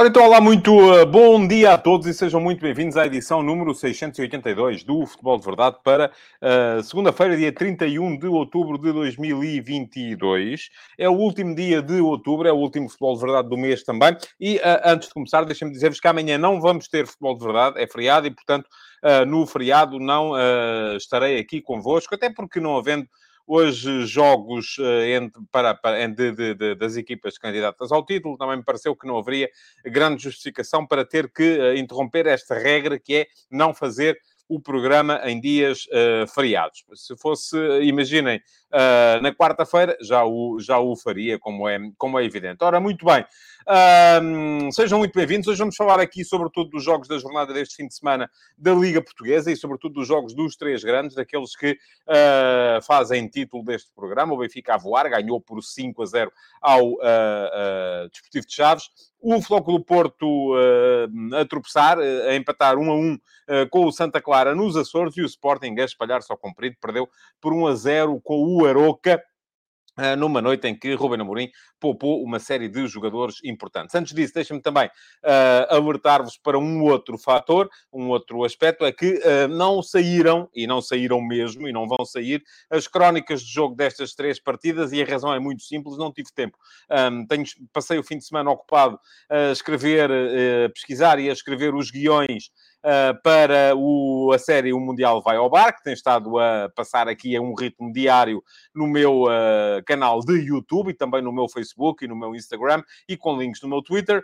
Ora, então, olá, muito uh, bom dia a todos e sejam muito bem-vindos à edição número 682 do Futebol de Verdade para uh, segunda-feira, dia 31 de outubro de 2022. É o último dia de outubro, é o último Futebol de Verdade do mês também. E uh, antes de começar, deixem-me dizer-vos que amanhã não vamos ter Futebol de Verdade, é feriado e, portanto, no feriado não estarei aqui convosco, até porque não havendo hoje jogos uh, entre, para, para, de, de, de, das equipas candidatas ao título, também me pareceu que não haveria grande justificação para ter que uh, interromper esta regra que é não fazer o programa em dias uh, feriados. Se fosse, imaginem, uh, na quarta-feira, já o, já o faria, como é, como é evidente. Ora, muito bem. Uh, sejam muito bem-vindos. Hoje vamos falar aqui, sobretudo, dos jogos da jornada deste fim de semana da Liga Portuguesa e, sobretudo, dos jogos dos três grandes, daqueles que uh, fazem título deste programa. O Benfica a voar, ganhou por 5 a 0 ao Desportivo de Chaves o Floco do Porto uh, a tropeçar, uh, a empatar 1 a 1 uh, com o Santa Clara nos Açores e o Sporting a espalhar-se ao comprido, perdeu por 1 a 0 com o Aroca. Ah, numa noite em que Ruben Amorim poupou uma série de jogadores importantes. Antes disso, deixem-me também uh, alertar-vos para um outro fator, um outro aspecto, é que uh, não saíram, e não saíram mesmo, e não vão sair, as crónicas de jogo destas três partidas, e a razão é muito simples, não tive tempo. Um, tenho, passei o fim de semana ocupado a escrever, a pesquisar e a escrever os guiões para o, a série O Mundial Vai ao Bar, que tem estado a passar aqui a um ritmo diário no meu uh, canal de YouTube e também no meu Facebook e no meu Instagram e com links no meu Twitter.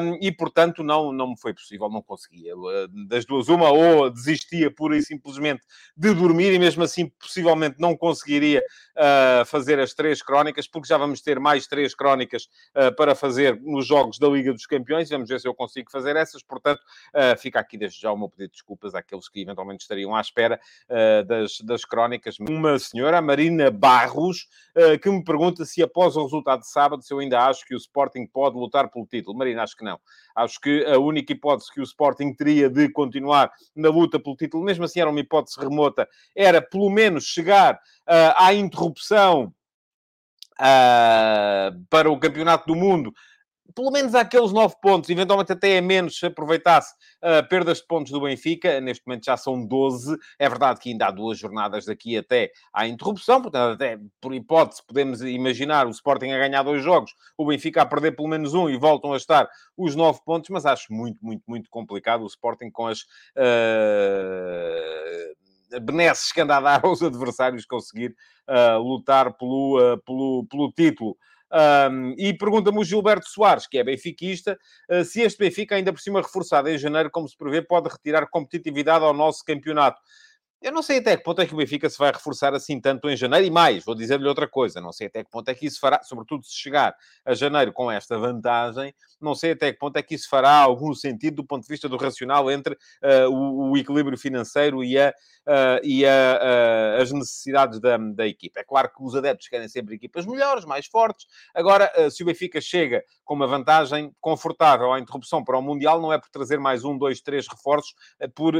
Um, e, portanto, não, não me foi possível, não conseguia. Das duas, uma, ou desistia pura e simplesmente de dormir e mesmo assim possivelmente não conseguiria uh, fazer as três crónicas, porque já vamos ter mais três crónicas uh, para fazer nos jogos da Liga dos Campeões. Vamos ver se eu consigo fazer essas. Portanto, fica aqui desde já o meu pedido de desculpas àqueles que eventualmente estariam à espera uh, das, das crónicas. Uma senhora, Marina Barros, uh, que me pergunta se após o resultado de sábado, se eu ainda acho que o Sporting pode lutar pelo título. Marina, acho que não. Acho que a única hipótese que o Sporting teria de continuar na luta pelo título, mesmo assim era uma hipótese remota, era pelo menos chegar uh, à interrupção Uh, para o Campeonato do Mundo pelo menos aqueles nove pontos, eventualmente até é menos se aproveitasse uh, perdas de pontos do Benfica, neste momento já são 12. É verdade que ainda há duas jornadas daqui até à interrupção, portanto, até por hipótese, podemos imaginar o Sporting a ganhar dois jogos, o Benfica a perder pelo menos um e voltam a estar os nove pontos, mas acho muito, muito, muito complicado o Sporting com as. Uh benesses que anda a dar aos adversários conseguir uh, lutar pelo, uh, pelo, pelo título. Um, e pergunta-me o Gilberto Soares, que é benfiquista, uh, se este Benfica, ainda por cima reforçado em janeiro, como se prevê, pode retirar competitividade ao nosso campeonato. Eu não sei até que ponto é que o Benfica se vai reforçar assim tanto em janeiro e mais, vou dizer-lhe outra coisa, não sei até que ponto é que isso fará, sobretudo se chegar a janeiro com esta vantagem, não sei até que ponto é que isso fará algum sentido do ponto de vista do racional entre uh, o, o, equilíbrio financeiro e, a, uh, e a, uh, as necessidades da, da equipa. É claro que os adeptos querem sempre equipas melhores, mais fortes. Agora, se o Benfica chega com uma vantagem confortável à interrupção para o Mundial, não é por trazer mais um, dois, três reforços, é por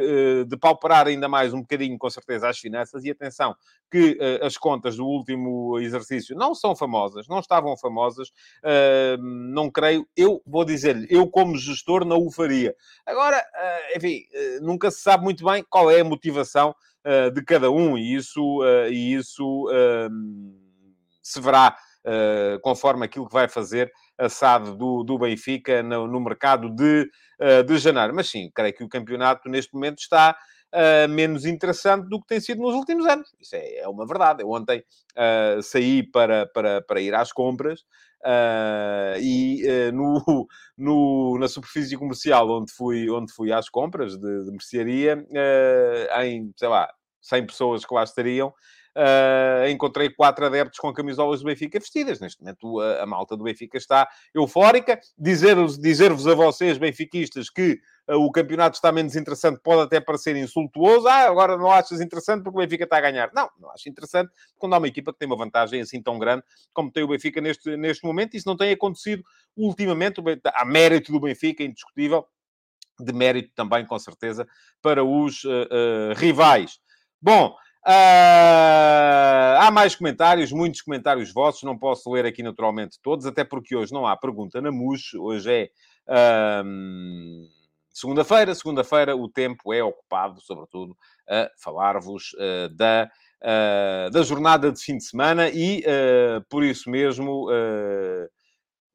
depauperar ainda mais um bocadinho com certeza, às finanças. E atenção, que uh, as contas do último exercício não são famosas, não estavam famosas, uh, não creio. Eu vou dizer-lhe, eu como gestor não o faria. Agora, uh, enfim, nunca se sabe muito bem qual é a motivação de cada um e isso, e isso se verá conforme aquilo que vai fazer a SAD do, do Benfica no, no mercado de, de janeiro. Mas sim, creio que o campeonato neste momento está uh, menos interessante do que tem sido nos últimos anos. Isso é, é uma verdade. Eu ontem uh, saí para, para, para ir às compras Uh, e uh, no, no, na superfície comercial onde fui, onde fui às compras de, de mercearia, uh, em, sei lá, 100 pessoas que lá estariam, encontrei quatro adeptos com camisolas do Benfica vestidas. Neste momento a, a malta do Benfica está eufórica. Dizer-vos dizer a vocês, benfiquistas, que o campeonato está menos interessante, pode até parecer insultuoso. Ah, agora não achas interessante porque o Benfica está a ganhar. Não, não acho interessante quando há uma equipa que tem uma vantagem assim tão grande como tem o Benfica neste, neste momento. Isso não tem acontecido ultimamente. Há mérito do Benfica, indiscutível. De mérito também, com certeza, para os uh, uh, rivais. Bom, Uh, há mais comentários, muitos comentários vossos, não posso ler aqui naturalmente todos, até porque hoje não há pergunta na MUS, hoje é uh, segunda-feira, segunda-feira o tempo é ocupado, sobretudo, a falar-vos uh, da, da jornada de fim de semana e, por isso mesmo,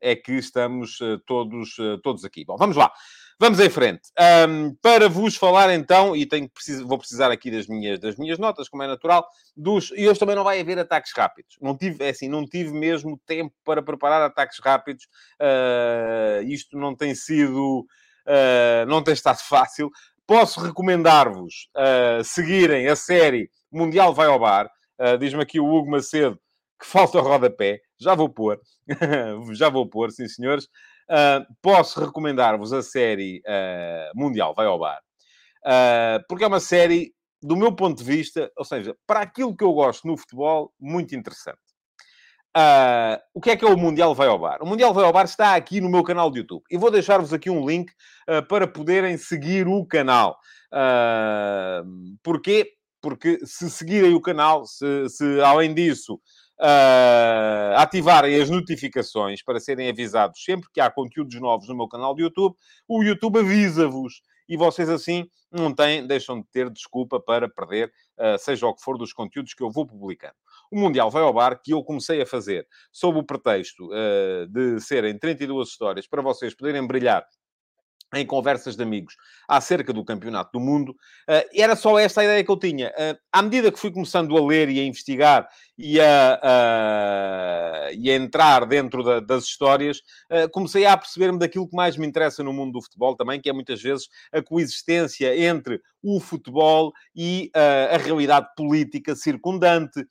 é que estamos todos, todos aqui. Bom, vamos lá. Vamos em frente. Um, para vos falar então, e tenho, preciso, vou precisar aqui das minhas, das minhas notas, como é natural, dos, e hoje também não vai haver ataques rápidos. Não tive, é assim, não tive mesmo tempo para preparar ataques rápidos. Uh, isto não tem sido, uh, não tem estado fácil. Posso recomendar-vos uh, seguirem a série Mundial Vai ao Bar. Diz-me aqui o Hugo Macedo que falta o rodapé. Já vou pôr. Já vou pôr, sim senhores. Uh, posso recomendar-vos a série uh, Mundial Vai ao Bar, uh, porque é uma série, do meu ponto de vista, ou seja, para aquilo que eu gosto no futebol, muito interessante. O que é que é o Mundial Vai ao Bar? O Mundial Vai ao Bar está aqui no meu canal de YouTube. E vou deixar-vos aqui um link para poderem seguir o canal. porquê? Porque se seguirem o canal, se, se além disso uh, ativarem as notificações para serem avisados sempre que há conteúdos novos no meu canal de YouTube, o YouTube avisa-vos e vocês assim não têm, deixam de ter desculpa para perder, uh, seja o que for, dos conteúdos que eu vou publicando. O Mundial vai ao bar, que eu comecei a fazer sob o pretexto uh, de serem 32 histórias para vocês poderem brilhar em conversas de amigos acerca do Campeonato do Mundo, uh, era só esta a ideia que eu tinha. Uh, à medida que fui começando a ler e a investigar e a, e a entrar dentro da, das histórias, comecei a perceber-me daquilo que mais me interessa no mundo do futebol também, que é muitas vezes a coexistência entre o futebol e a realidade política circundante,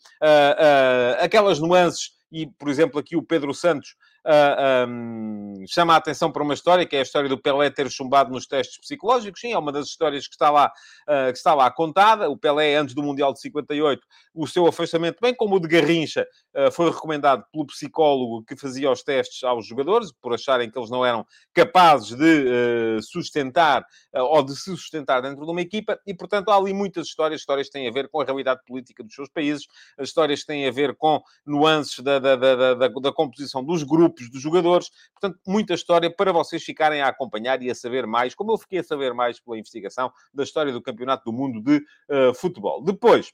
aquelas nuances, e, por exemplo, aqui o Pedro Santos uh, ah, um, chama a atenção para uma história, que é a história do Pelé ter chumbado nos testes psicológicos. Sim, é uma das histórias que está lá, uh, que está lá contada. O Pelé, antes do Mundial de 58, o seu afastamento, bem como o de Garrincha, uh, foi recomendado pelo psicólogo que fazia os testes aos jogadores, por acharem que eles não eram capazes de sustentar ou de se sustentar dentro de uma equipa. E, portanto, há ali muitas histórias, histórias que têm a ver com a realidade política dos seus países, histórias que têm a ver com nuances da, da, da, da, da composição dos grupos grupos de jogadores. Portanto, muita história para vocês ficarem a acompanhar e a saber mais, como eu fiquei a saber mais pela investigação da história do Campeonato do Mundo de uh, Futebol. Depois,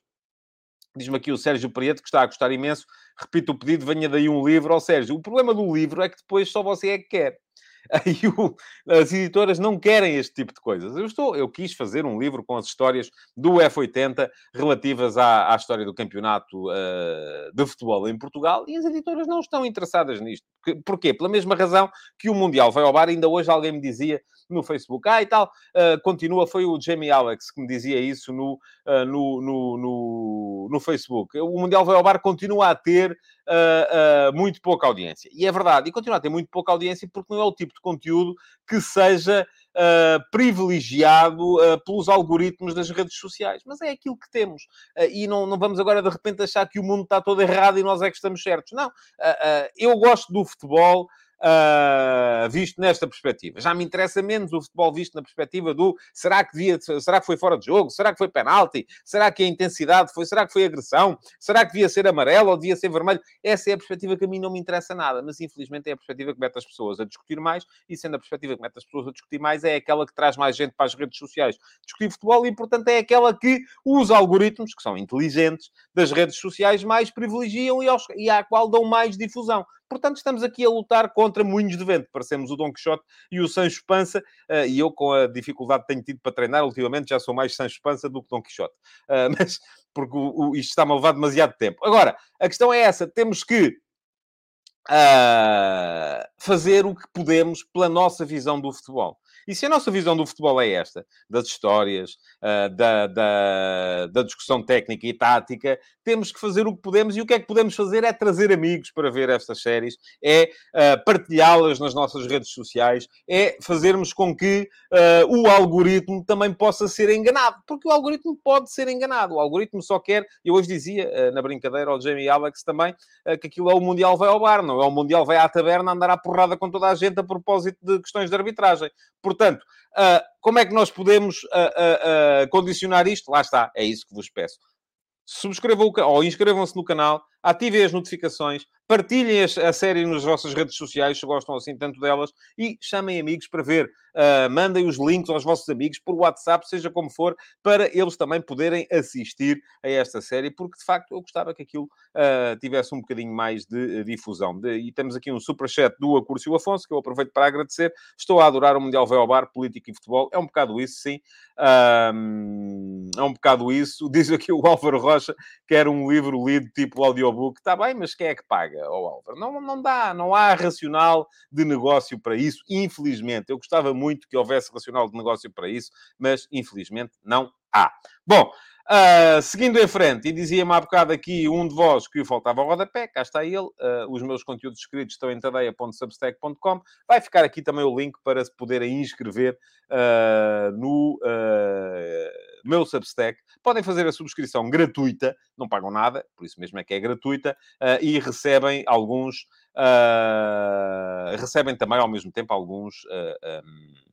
diz-me aqui o Sérgio Prieto, que está a gostar imenso. Repito o pedido, venha daí um livro. Ó Sérgio, o problema do livro é que depois só você é que quer. Aí o, as editoras não querem este tipo de coisas. Eu, estou, eu quis fazer um livro com as histórias do F80 relativas à, à história do campeonato uh, de futebol em Portugal e as editoras não estão interessadas nisto. Porquê? Pela mesma razão que o Mundial vai ao bar. Ainda hoje alguém me dizia no Facebook, ah, e tal, uh, continua. Foi o Jamie Alex que me dizia isso no, uh, no, no, no, no, Facebook. O Mundial vai ao bar continua a ter muito pouca audiência. E é verdade, e continua a ter muito pouca audiência porque não é o tipo de conteúdo que seja privilegiado pelos algoritmos das redes sociais. Mas é aquilo que temos. e não, não vamos agora de repente achar que o mundo está todo errado e nós é que estamos certos. Não. eu gosto do futebol uh, visto nesta perspectiva. Já me interessa menos o futebol visto na perspectiva do será que, devia, será que foi fora de jogo? Será que foi penalti? Será que a intensidade foi? Será que foi agressão? Será que devia ser amarelo ou devia ser vermelho? Essa é a perspectiva que a mim não me interessa nada, mas infelizmente é a perspectiva que mete as pessoas a discutir mais e sendo a perspectiva que mete as pessoas a discutir mais é aquela que traz mais gente para as redes sociais discutir futebol e, portanto, é aquela que os algoritmos, que são inteligentes, das redes sociais mais privilegiam e, aos, e à qual dão mais difusão. Portanto, estamos aqui a lutar contra moinhos de vento. Parecemos o Don Quixote e o Sancho Pança. Uh, e eu, com a dificuldade que tenho tido para treinar, ultimamente já sou mais Sancho Pança do que Don Quixote. Uh, mas, porque o, o, isto está-me a levar demasiado tempo. Agora, a questão é essa. Temos que uh, fazer o que podemos pela nossa visão do futebol. E se a nossa visão do futebol é esta, das histórias, uh, da, da, da, discussão técnica e tática, temos que fazer o que podemos e o que é que podemos fazer é trazer amigos para ver estas séries, é uh, partilhá-las nas nossas redes sociais, é fazermos com que uh, o algoritmo também possa ser enganado, porque o algoritmo pode ser enganado. O algoritmo só quer, eu hoje dizia na brincadeira ao Jamie Alex também, que aquilo é o Mundial vai ao bar, não é o Mundial vai à taberna andar à porrada com toda a gente a propósito de questões de arbitragem. Uh, como é que nós podemos uh, uh, condicionar isto? Lá está, é isso que vos peço. Subscrevam ou inscrevam-se no canal, ativem as notificações, partilhem a série nas vossas redes sociais, se gostam assim tanto delas, e chamem amigos para ver. Uh, mandem os links aos vossos amigos por WhatsApp, seja como for, para eles também poderem assistir a esta série, porque de facto eu gostava que aquilo uh, tivesse um bocadinho mais de uh, difusão. De, e temos aqui um superchat do Acúrcio Afonso, que eu aproveito para agradecer. Estou a adorar o Mundial Véu Bar, política e futebol. É um bocado isso, sim. é um bocado isso. Diz aqui o Álvaro Rocha que era um livro lido tipo audiobook. Está bem, mas quem é que paga, oh, Álvaro? Não, não dá, não há racional de negócio para isso, infelizmente. Eu gostava muito que houvesse racional de negócio para isso, mas infelizmente não há. Bom, Uh, seguindo em frente, e dizia-me há bocado aqui um de vós que faltava o rodapé, cá está ele. Uh, os meus conteúdos escritos estão em tadeia.substack.com. Vai ficar aqui também o link para se poderem inscrever uh, no meu Substack. Podem fazer a subscrição gratuita, não pagam nada, por isso mesmo é que é gratuita, e recebem alguns. recebem também ao mesmo tempo alguns. Um,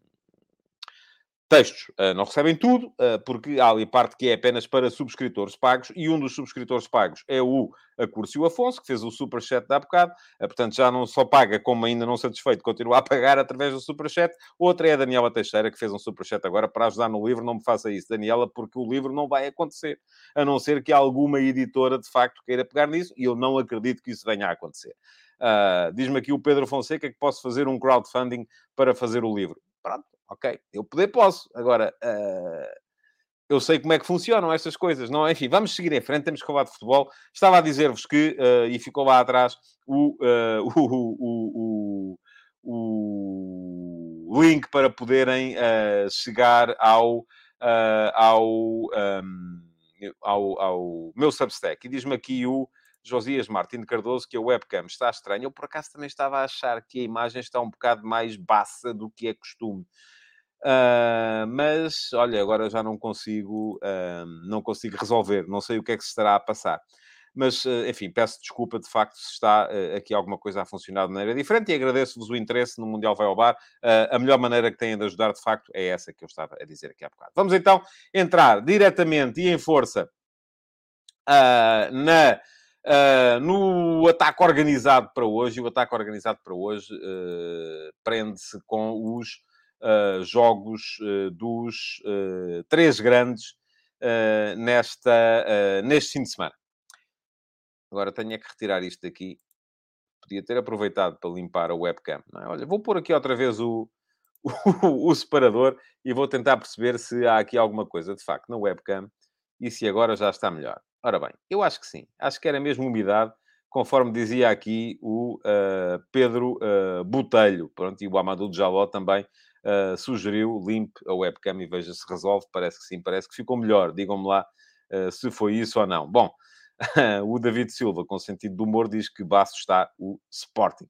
textos uh, não recebem tudo, uh, porque há ali parte que é apenas para subscritores pagos, e um dos subscritores pagos é o Acúrcio Afonso, que fez o superchat da bocado, uh, portanto já não só paga, como ainda não satisfeito, continua a pagar através do superchat. Outra é a Daniela Teixeira, que fez um superchat agora para ajudar no livro. Não me faça isso, Daniela, porque o livro não vai acontecer, a não ser que alguma editora de facto queira pegar nisso, e eu não acredito que isso venha a acontecer. Uh, Diz-me aqui o Pedro Fonseca que posso fazer um crowdfunding para fazer o livro. Pronto, ok, eu poder posso. Agora, uh, eu sei como é que funcionam estas coisas, não? É? Enfim, vamos seguir em frente, temos que falar de futebol. Estava a dizer-vos que, uh, e ficou lá atrás, o, uh, o, o, o, link para poderem chegar ao, ao, um, ao, ao meu Substack. E diz-me aqui o Josias Martins Cardoso que a webcam está estranha. Eu, por acaso, também estava a achar que a imagem está um bocado mais baça do que é costume. Uh, mas, olha, agora já não consigo, uh, não consigo resolver. Não sei o que é que se estará a passar. Mas, uh, enfim, peço desculpa, de facto, se está aqui alguma coisa a funcionar de maneira diferente e agradeço-vos o interesse no Mundial Vai ao Bar. a melhor maneira que têm de ajudar, de facto, é essa que eu estava a dizer aqui há bocado. Vamos então entrar diretamente e em força na Uh, no ataque organizado para hoje, o ataque organizado para hoje uh, prende-se com os uh, jogos dos três grandes nesta, neste fim de semana. Agora tenho é que retirar isto daqui. Podia ter aproveitado para limpar a webcam. É? Olha, vou pôr aqui outra vez o, o, o separador e vou tentar perceber se há aqui alguma coisa de facto na webcam e se agora já está melhor. Ora bem, eu acho que sim. Acho que era mesmo umidade, conforme dizia aqui o uh, Pedro uh, Botelho. Pronto, e o Amadou Jaló também uh, sugeriu limpe a webcam e veja se resolve. Parece que sim, parece que ficou melhor. Digam-me lá se foi isso ou não. Bom, o David Silva, com sentido de humor, diz que baixo está o Sporting.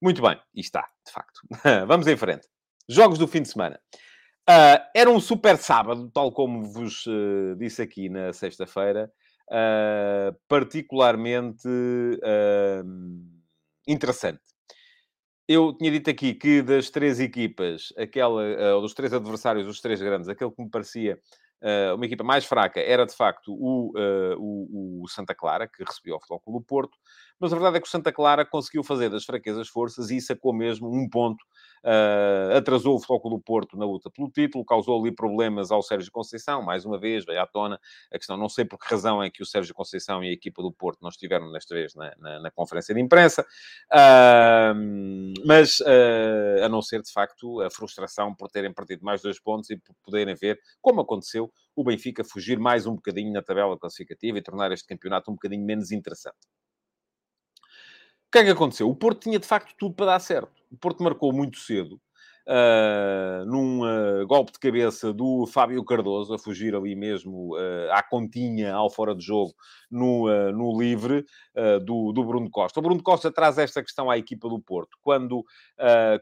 Muito bem, e está, de facto. Vamos em frente. Jogos do fim de semana. Uh, era um super sábado, tal como vos uh, disse aqui na sexta-feira uh, particularmente uh, interessante. Eu tinha dito aqui que das três equipas, aquela, uh, dos três adversários, os três grandes, aquele que me parecia uma equipa mais fraca era de facto o, o, o, Santa Clara, que recebeu o Futebol Clube do Porto, mas a verdade é que o Santa Clara conseguiu fazer das fraquezas forças e sacou mesmo um ponto Uh, atrasou o Futebol do Porto na luta pelo título, causou ali problemas ao Sérgio Conceição, mais uma vez, veio à tona a questão, não sei por que razão é que o Sérgio Conceição e a equipa do Porto não estiveram nesta vez na, na, na conferência de imprensa, uh, mas uh, a não ser, de facto, a frustração por terem perdido mais dois pontos e por poderem ver, como aconteceu, o Benfica fugir mais um bocadinho na tabela classificativa e tornar este campeonato um bocadinho menos interessante. Que é que aconteceu? O Porto tinha de facto tudo para dar certo. O Porto marcou muito cedo. uh, num uh, golpe de cabeça do Fábio Cardoso, a fugir ali mesmo uh, à continha, ao fora de jogo, no, no livre do, do Bruno Costa. O Bruno Costa traz esta questão à equipa do Porto. Quando,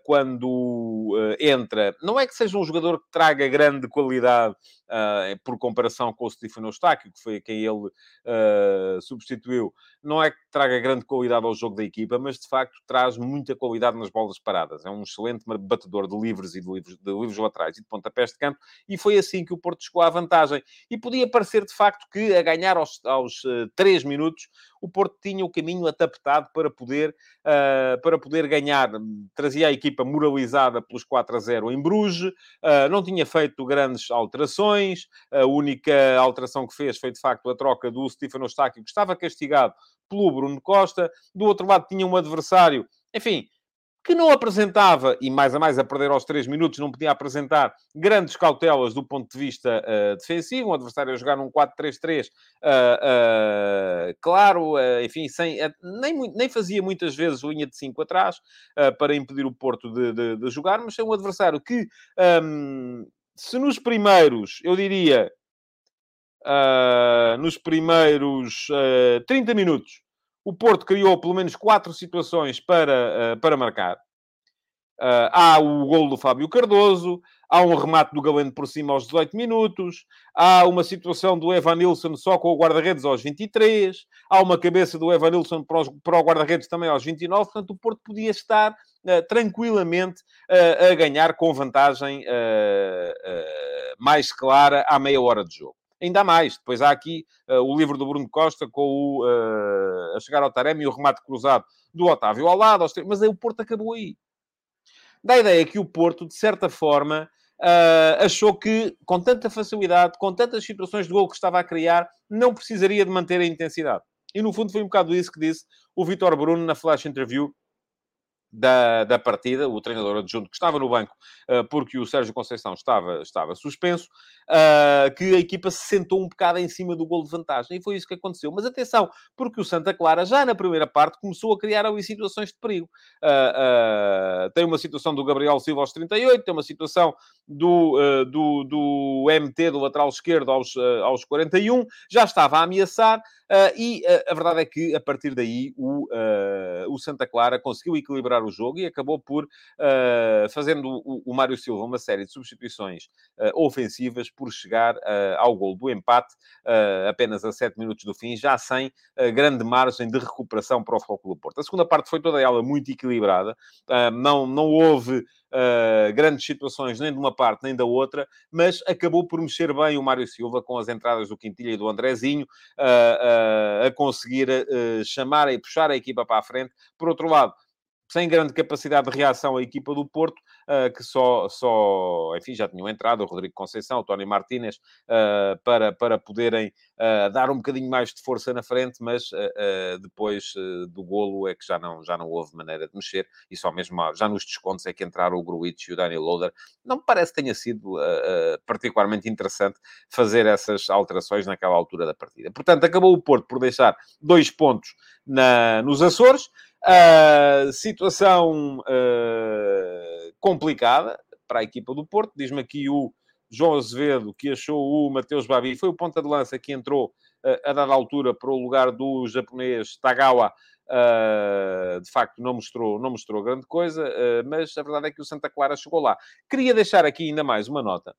quando entra, não é que seja um jogador que traga grande qualidade por comparação com o Stefano Eustáquio, que foi quem ele substituiu, não é que traga grande qualidade ao jogo da equipa, mas de facto traz muita qualidade nas bolas paradas. É um excelente batedor de livres e de livros, de livros laterais e de pontapés de campo, e foi assim que o Porto chegou à vantagem. E podia parecer, de facto, que a ganhar aos, aos uh, 3 minutos, o Porto tinha o caminho atapetado para poder, uh, para poder ganhar. Trazia a equipa moralizada pelos 4 a 0 em Bruges, uh, não tinha feito grandes alterações, a única alteração que fez foi, de facto, a troca do Stefano Eustáquio, que estava castigado pelo Bruno Costa. Do outro lado tinha um adversário, enfim, que não apresentava, e mais a mais a perder aos 3 minutos, não podia apresentar grandes cautelas do ponto de vista uh, defensivo. Um adversário a jogar num 4-3-3, uh, uh, claro, eh, enfim, sem, eh, nem, nem fazia muitas vezes linha de 5 atrás para impedir o Porto de, de, de, jogar, mas é um adversário que, um, se nos primeiros, eu diria, nos primeiros 30 minutos, o Porto criou pelo menos quatro situações para, uh, para marcar. Uh, há o gol do Fábio Cardoso, há um remate do Galeno por cima aos 18 minutos, há uma situação do Evan Nilsson só com o guarda-redes aos 23, há uma cabeça do Evan Nilsson para, para o guarda-redes também aos 29, portanto o Porto podia estar uh, tranquilamente uh, a ganhar com vantagem mais clara à meia hora de jogo ainda mais. Depois há aqui uh, o livro do Bruno Costa com o uh, A Chegar ao Taremi e o remate cruzado do Otávio ao lado. Mas aí o Porto acabou aí. Dá a ideia que o Porto, de certa forma, uh, achou que, com tanta facilidade, com tantas situações de gol que estava a criar, não precisaria de manter a intensidade. E, no fundo, foi um bocado isso que disse o Vitor Bruno na flash interview da, da partida, o treinador adjunto que estava no banco uh, porque o Sérgio Conceição estava, estava suspenso, uh, que a equipa se sentou um bocado em cima do gol de vantagem. E foi isso que aconteceu. Mas atenção, porque o Santa Clara, já na primeira parte, começou a criar ali situações de perigo. Uh, tem uma situação do Gabriel Silva aos 38, tem uma situação do, do, do MT, do lateral esquerdo, aos, aos 41, já estava a ameaçar. e a verdade é que, a partir daí, o, o Santa Clara conseguiu equilibrar o jogo e acabou por, uh, fazendo o, o Mário Silva uma série de substituições uh, ofensivas, por chegar uh, ao gol do empate apenas a 7 minutos do fim, já sem grande margem de recuperação para o Futebol Porto. A segunda parte foi toda ela muito equilibrada, não, não houve Uh, grandes situações nem de uma parte nem da outra, mas acabou por mexer bem o Mário Silva com as entradas do Quintilha e do Andrezinho, uh, uh, a conseguir chamar e puxar a equipa para a frente. Por outro lado, sem grande capacidade de reação a equipa do Porto, uh, que só, só, enfim, já tinham entrado o Rodrigo Conceição, o Tony Martínez, uh, para, para poderem uh, dar um bocadinho mais de força na frente, mas depois do golo é que já não, já não houve maneira de mexer, e só mesmo já nos descontos é que entraram o Gruitch e o Daniel Loader. Não me parece que tenha sido particularmente interessante fazer essas alterações naquela altura da partida. Portanto, acabou o Porto por deixar dois pontos na, nos Açores, Uh, situação uh, complicada para a equipa do Porto. Diz-me aqui o João Azevedo que achou o Mateus Babi, foi o ponta de lança que entrou uh, a dada altura para o lugar do japonês Tagawa. de facto, não mostrou, não mostrou grande coisa, mas a verdade é que o Santa Clara chegou lá. Queria deixar aqui ainda mais uma nota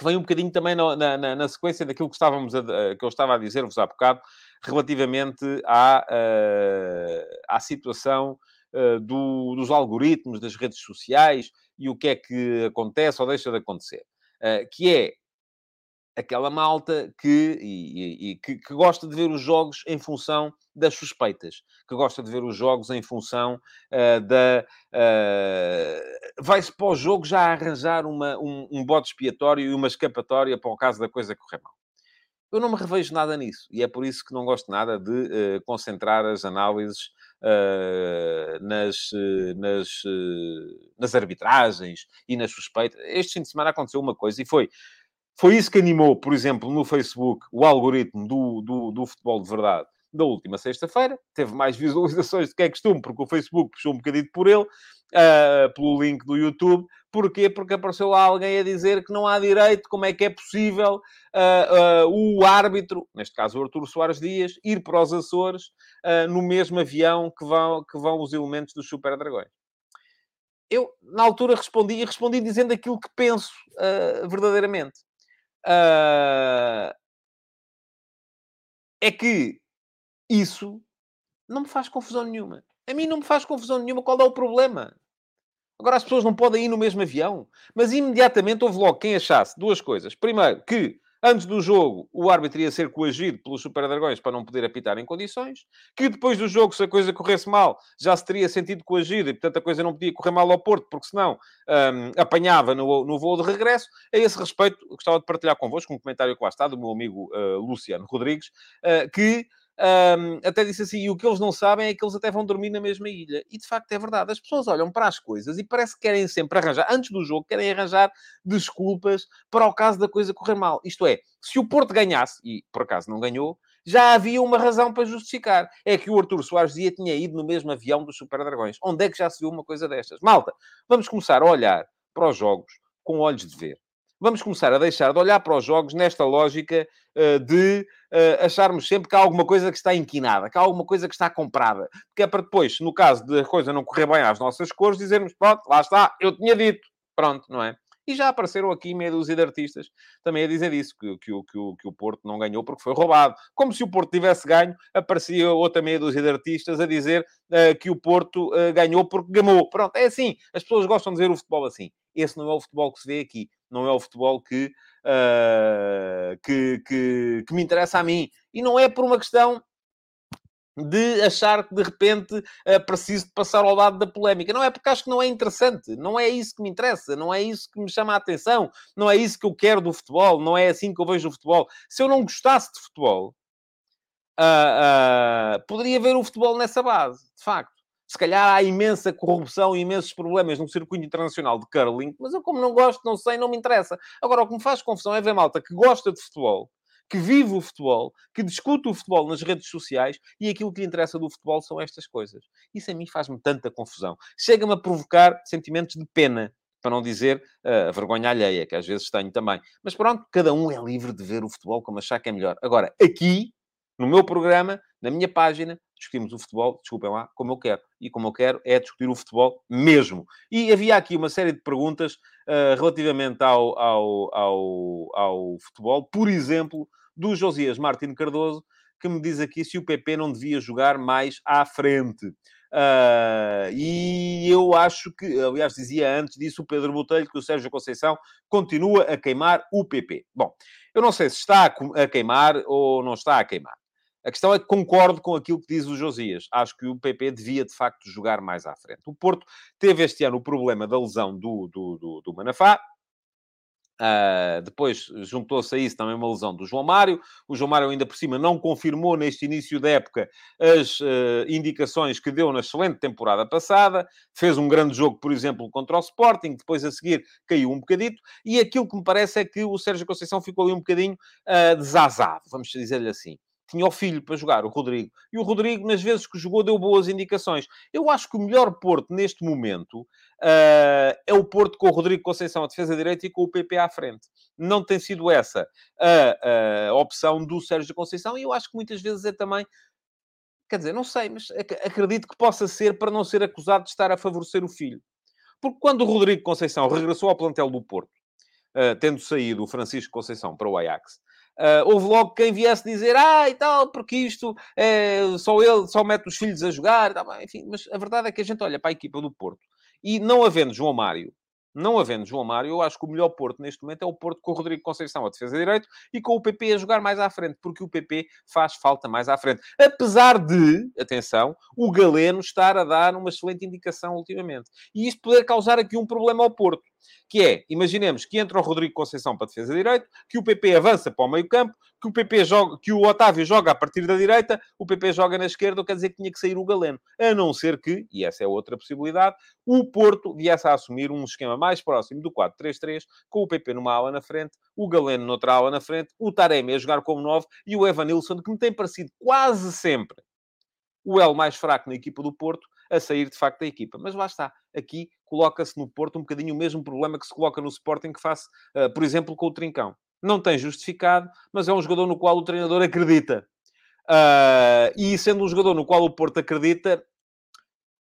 que vem um bocadinho também na, na, na sequência daquilo que, estávamos a, que eu estava a dizer-vos há bocado, relativamente à, uh, à situação uh, do, dos algoritmos das redes sociais e o que é que acontece ou deixa de acontecer. Uh, que é aquela malta que, e, e, que, que, gosta de ver os jogos em função das suspeitas, que gosta de ver os jogos em função uh, da. Uh, vai-se para o jogo já arranjar uma, um, um bode expiatório e uma escapatória para o caso da coisa correr mal. Eu não me revejo nada nisso e é por isso que não gosto nada de uh, concentrar as análises uh, nas, uh, nas, nas arbitragens e nas suspeitas. Este fim de semana aconteceu uma coisa e foi. Foi isso que animou, por exemplo, no Facebook, o algoritmo do, do, do futebol de verdade da última sexta-feira. Teve mais visualizações do que é costume, porque o Facebook puxou um bocadinho por ele. Uh, pelo link do YouTube. Porquê? Porque apareceu lá alguém a dizer que não há direito, como é que é possível uh, uh, o árbitro, neste caso o Arturo Soares Dias, ir para os Açores uh, no mesmo avião que vão, que vão os elementos dos Super Dragões. Eu, na altura, respondi e respondi dizendo aquilo que penso verdadeiramente. é que isso não me faz confusão nenhuma. A mim não me faz confusão nenhuma. Qual é o problema? Agora as pessoas não podem ir no mesmo avião. Mas imediatamente houve logo quem achasse duas coisas. Primeiro, que antes do jogo o árbitro ia ser coagido pelos Super Dragões para não poder apitar em condições. Que depois do jogo, se a coisa corresse mal, já se teria sentido coagido e, portanto, a coisa não podia correr mal ao Porto, porque senão um, apanhava no, no voo de regresso. A esse respeito, gostava de partilhar convosco um comentário que lá está, do meu amigo uh, Luciano Rodrigues, uh, que um, até disse assim, e o que eles não sabem é que eles até vão dormir na mesma ilha. E de facto é verdade. As pessoas olham para as coisas e parece que querem sempre arranjar, antes do jogo, querem arranjar desculpas para o caso da coisa correr mal. Isto é, se o Porto ganhasse, e por acaso não ganhou, já havia uma razão para justificar. É que o Artur Soares Dia tinha ido no mesmo avião dos Super Dragões. Onde é que já se viu uma coisa destas? Malta, vamos começar a olhar para os jogos com olhos de ver vamos começar a deixar de olhar para os jogos nesta lógica uh, de uh, acharmos sempre que há alguma coisa que está inquinada, que há alguma coisa que está comprada. Porque é para depois, no caso de a coisa não correr bem às nossas cores, dizermos, pronto, lá está, eu tinha dito. Pronto, não é? E já apareceram aqui meia dúzia de artistas também a dizer isso, que, que, que, o, que o Porto não ganhou porque foi roubado. Como se o Porto tivesse ganho, aparecia outra meia dúzia de artistas a dizer uh, que o Porto uh, ganhou porque gamou. Pronto, é assim. As pessoas gostam de ver o futebol assim. Esse não é o futebol que se vê aqui. Não é o futebol que, uh, que, que, que me interessa a mim. E não é por uma questão de achar que de repente uh, preciso de passar ao lado da polémica. Não é porque acho que não é interessante, não é isso que me interessa, não é isso que me chama a atenção, não é isso que eu quero do futebol, não é assim que eu vejo o futebol. Se eu não gostasse de futebol, uh, uh, poderia ver o futebol nessa base, de facto. Se calhar há imensa corrupção e imensos problemas no circuito internacional de curling, mas eu, como não gosto, não sei, não me interessa. Agora, o que me faz confusão é ver malta que gosta de futebol que vive o futebol, que discute o futebol nas redes sociais e aquilo que lhe interessa do futebol são estas coisas. Isso a mim faz-me tanta confusão. Chega-me a provocar sentimentos de pena, para não dizer uh, vergonha alheia, que às vezes tenho também. Mas pronto, cada um é livre de ver o futebol como achar que é melhor. Agora, aqui, no meu programa, na minha página, discutimos o futebol, desculpem lá, como eu quero. E como eu quero é discutir o futebol mesmo. E havia aqui uma série de perguntas uh, relativamente ao, ao, ao, ao futebol. Por exemplo, do Josias Martins Cardoso, que me diz aqui se o PP não devia jogar mais à frente. Uh, e eu acho que, aliás, dizia antes disso o Pedro Botelho que o Sérgio Conceição continua a queimar o PP. Bom, eu não sei se está a queimar ou não está a queimar. A questão é que concordo com aquilo que diz o Josias. Acho que o PP devia, de facto, jogar mais à frente. O Porto teve este ano o problema da lesão do, do, do, do Manafá, Uh, depois juntou-se a isso também uma lesão do João Mário. O João Mário, ainda por cima, não confirmou neste início da época as uh, indicações que deu na excelente temporada passada. Fez um grande jogo, por exemplo, contra o Sporting. Depois, a seguir, caiu um bocadito. E aquilo que me parece é que o Sérgio Conceição ficou ali um bocadinho uh, desazado, vamos dizer-lhe assim tinha o filho para jogar, o Rodrigo. E o Rodrigo, nas vezes que jogou, deu boas indicações. Eu acho que o melhor Porto neste momento uh, é o Porto com o Rodrigo Conceição à defesa direita e com o PP à frente. Não tem sido essa a, a opção do Sérgio Conceição e eu acho que muitas vezes é também. Quer dizer, não sei, mas acredito que possa ser para não ser acusado de estar a favorecer o filho. Porque quando o Rodrigo Conceição regressou ao plantel do Porto, uh, tendo saído o Francisco Conceição para o Ajax, Uh, houve logo quem viesse dizer, ah, e tal, porque isto é, só ele, só mete os filhos a jogar, enfim, mas a verdade é que a gente olha para a equipa do Porto e não havendo João Mário, não havendo João Mário, eu acho que o melhor Porto neste momento é o Porto com o Rodrigo Conceição a defesa de direito e com o PP a jogar mais à frente, porque o PP faz falta mais à frente. Apesar de, atenção, o Galeno estar a dar uma excelente indicação ultimamente. E isto poder causar aqui um problema ao Porto que é, imaginemos que entra o Rodrigo Conceição para defesa direito, que o PP avança para o meio campo, que o PP joga, que o Otávio joga a partir da direita, o PP joga na esquerda, quer dizer que tinha que sair o Galeno. A não ser que, e essa é outra possibilidade, o Porto viesse a assumir um esquema mais próximo do 4-3-3, com o PP numa ala na frente, o Galeno noutra ala na frente, o Taremi a jogar como 9 e o Evan Nilsson, que me tem parecido quase sempre o L mais fraco na equipa do Porto, a sair de facto da equipa. Mas lá está, aqui coloca-se no Porto um bocadinho o mesmo problema que se coloca no Sporting, que faz, uh, por exemplo, com o Trincão. Não tem justificado, mas é um jogador no qual o treinador acredita. Uh, e sendo um jogador no qual o Porto acredita,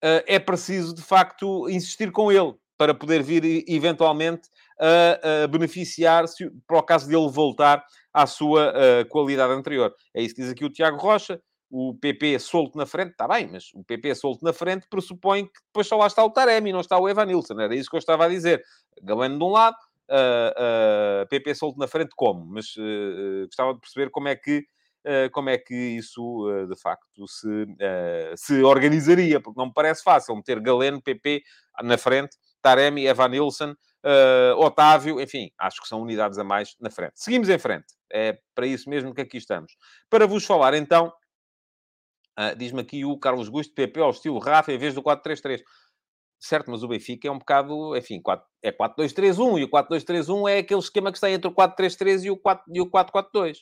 uh, é preciso de facto insistir com ele para poder vir eventualmente a, a beneficiar-se para o caso dele voltar à sua uh, qualidade anterior. É isso que diz aqui o Tiago Rocha. O PP solto na frente, está bem, mas o PP solto na frente pressupõe que depois só lá está o Taremi, não está o Evan Nilsson. Era isso que eu estava a dizer. Galeno de um lado, uh, uh, PP solto na frente, como? Mas uh, gostava de perceber como é que, como é que isso, de facto, se, se organizaria, porque não me parece fácil meter Galeno, PP na frente, Taremi, Evan Nilsson, Otávio, enfim, acho que são unidades a mais na frente. Seguimos em frente. É para isso mesmo que aqui estamos. Para vos falar, então, diz-me aqui o Carlos Gusto, PP ao estilo Rafa, em vez do 4-3-3 certo, mas o Benfica é um bocado, enfim, 4, é 4-2-3-1 e o 4-2-3-1 é aquele esquema que está entre o 4-3-3 e o 4-4-2.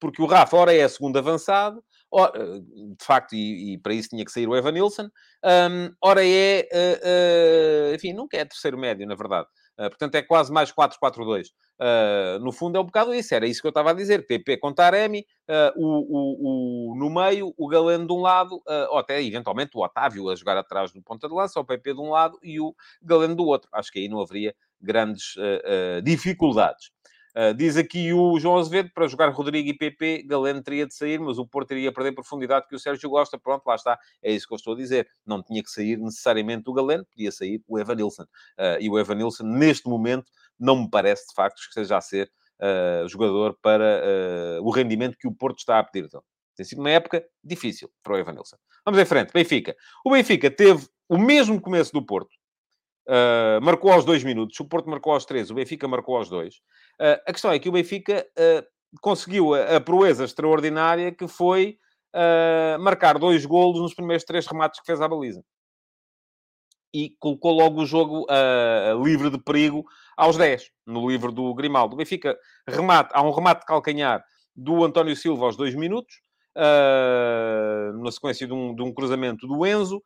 Porque o Rafa, ora é segundo avançado, ora, eh, de facto, e, e, para isso tinha que sair o Evan Nilsson, um, ora é, uh, uh, enfim, nunca é terceiro médio, na verdade. Uh, portanto, é quase mais 4-4-2. Uh, no fundo, é um bocado isso. Era isso que eu estava a dizer. PP com Taremi, uh, o, o, o, no meio, o Galeno de um lado, ou até eventualmente o Otávio a jogar atrás do ponta de lança, o PP de um lado e o Galeno do outro. Acho que aí não haveria grandes dificuldades. Uh, diz aqui o João Azevedo, para jogar Rodrigo e PP, Galeno teria de sair, mas o Porto iria perder profundidade que o Sérgio gosta. Pronto, lá está. É isso que eu estou a dizer. Não tinha que sair necessariamente o Galeno, podia sair o Evanilson. Uh, e o Evanilson, neste momento, não me parece, de facto, que esteja a ser uh, jogador para o rendimento que o Porto está a pedir. Então, tem sido uma época difícil para o Evanilson. Vamos em frente. Benfica. O Benfica teve o mesmo começo do Porto. Uh, marcou aos dois minutos, o Porto marcou aos três, o Benfica marcou aos dois. Uh, a questão é que o Benfica uh, conseguiu a, a, proeza extraordinária que foi marcar dois golos nos primeiros três remates que fez à baliza. E colocou logo o jogo livre de perigo aos 10, no livro do Grimaldo. O Benfica remate, há um remate de calcanhar do António Silva aos dois minutos, na sequência de um, de um, cruzamento do Enzo.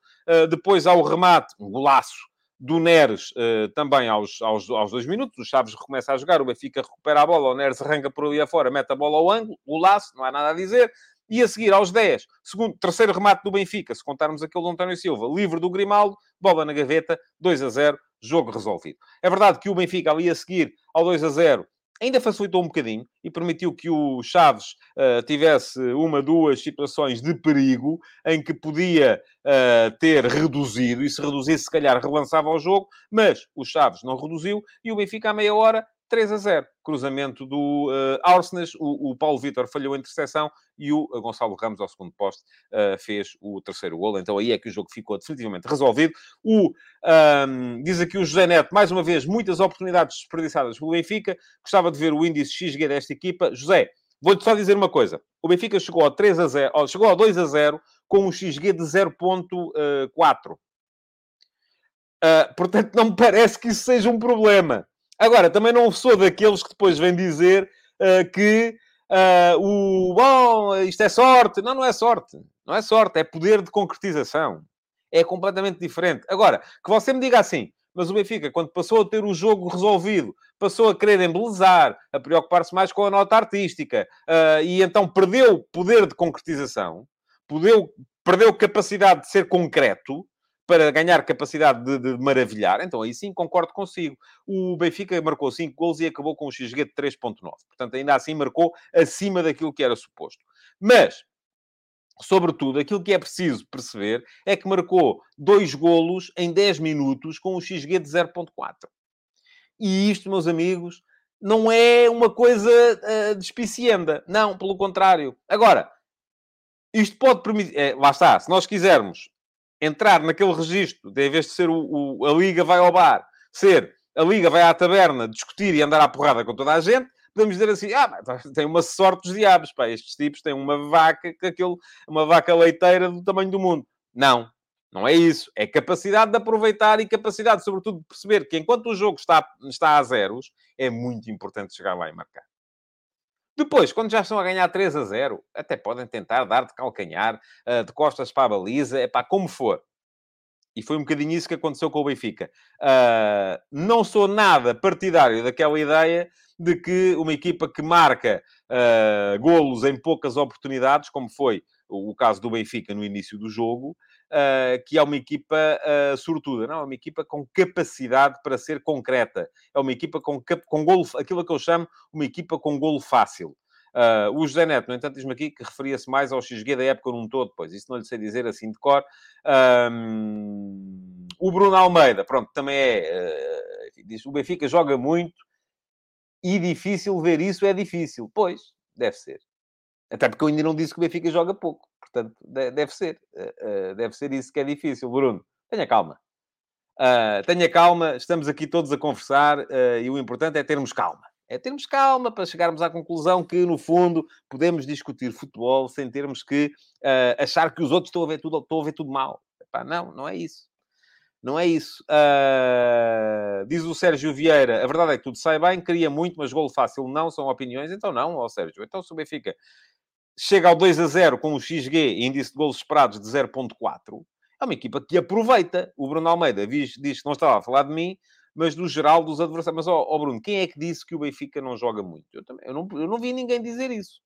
Depois há o remate, um golaço do Neres uh, também aos, aos, aos dois minutos. O Chaves recomeça a jogar, o Benfica recupera a bola, o Neres arranca por ali afora, mete a bola ao ângulo, o laço, não há nada a dizer. E a seguir, aos 10, segundo, terceiro remate do Benfica, se contarmos aquele do António Silva, livre do Grimaldo, bola na gaveta, 2 a 0, jogo resolvido. É verdade que o Benfica ali a seguir ao 2 a 0 ainda facilitou um bocadinho e permitiu que o Chaves uh, tivesse uma, duas situações de perigo em que podia uh, ter reduzido e se reduzisse, se calhar, relançava o jogo, mas o Chaves não reduziu e o Benfica, à meia hora, 3 a 0. Cruzamento do uh, Arsenas, o, o, Paulo Vitor falhou a interseção e o uh, Gonçalo Ramos, ao segundo poste, uh, fez o terceiro gol. Então aí é que o jogo ficou definitivamente resolvido. O, um, diz aqui o José Neto, mais uma vez, muitas oportunidades desperdiçadas pelo Benfica. Gostava de ver o índice XG desta equipa. José, vou-te só dizer uma coisa. O Benfica chegou ao 3 a 0, chegou ao 2 a 0 com um XG de 0.4. Uh, portanto, não me parece que isso seja um problema. Agora, também não sou daqueles que depois vêm dizer uh, que uh, o bom, isto é sorte. Não, não é sorte. Não é sorte, é poder de concretização. É completamente diferente. Agora, que você me diga assim, mas o Benfica, quando passou a ter o jogo resolvido, passou a querer embelezar, a preocupar-se mais com a nota artística, uh, e então perdeu poder de concretização, perdeu, perdeu capacidade de ser concreto, para ganhar capacidade de, de, maravilhar, então aí sim concordo consigo. O Benfica marcou 5 gols e acabou com um XG de 3.9. Portanto, ainda assim marcou acima daquilo que era suposto. Mas, sobretudo, aquilo que é preciso perceber é que marcou dois golos em 10 minutos com um XG de 0.4. E isto, meus amigos, não é uma coisa uh, despicienda. Não, pelo contrário. Agora, isto pode permitir... É, lá está, se nós quisermos entrar naquele registro, de, em vez de ser o, o, a Liga vai ao bar, ser a Liga vai à taberna discutir e andar à porrada com toda a gente, podemos dizer assim, ah, tem uma sorte dos diabos, pá, estes tipos têm uma vaca, aquele, uma vaca leiteira do tamanho do mundo. Não, não é isso. É capacidade de aproveitar e capacidade, sobretudo, de perceber que enquanto o jogo está, está a zeros, é muito importante chegar lá e marcar. Depois, quando já estão a ganhar 3 a 0, até podem tentar dar de calcanhar, uh, de costas para a baliza, é pá, como for. E foi um bocadinho isso que aconteceu com o Benfica. Uh, não sou nada partidário daquela ideia de que uma equipa que marca uh, golos em poucas oportunidades, como foi o caso do Benfica no início do jogo, uh, que é uma equipa uh, sortuda. Não, é uma equipa com capacidade para ser concreta. É uma equipa com, com golo, aquilo que eu chamo uma equipa com golo fácil. Uh, o José Neto, no entanto, diz-me aqui que referia-se mais ao XG da época num todo, pois isso não lhe sei dizer assim de cor. Um, o Bruno Almeida, pronto, também é. Uh, diz, o Benfica joga muito e difícil ver isso é difícil. Pois, deve ser. Até porque eu ainda não disse que o Benfica joga pouco. Portanto, deve ser. Uh, deve ser isso que é difícil. Bruno, tenha calma. Uh, tenha calma, estamos aqui todos a conversar uh, e o importante é termos calma. É termos calma para chegarmos à conclusão que, no fundo, podemos discutir futebol sem termos que achar que os outros estão a ver tudo, estão a ver tudo mal. Epá, não, não é isso. Não é isso. Uh, diz o Sérgio Vieira, a verdade é que tudo sai bem, queria muito, mas golo fácil não, são opiniões. Então não, ó Sérgio. Então se o Benfica chega ao 2 a 0 com o XG, índice de golos esperados de 0.4, é uma equipa que aproveita. O Bruno Almeida diz, diz que não estava a falar de mim, mas do geral dos adversários. Mas, ó, Bruno, quem é que disse que o Benfica não joga muito? Eu, também, eu, não, eu não vi ninguém dizer isso.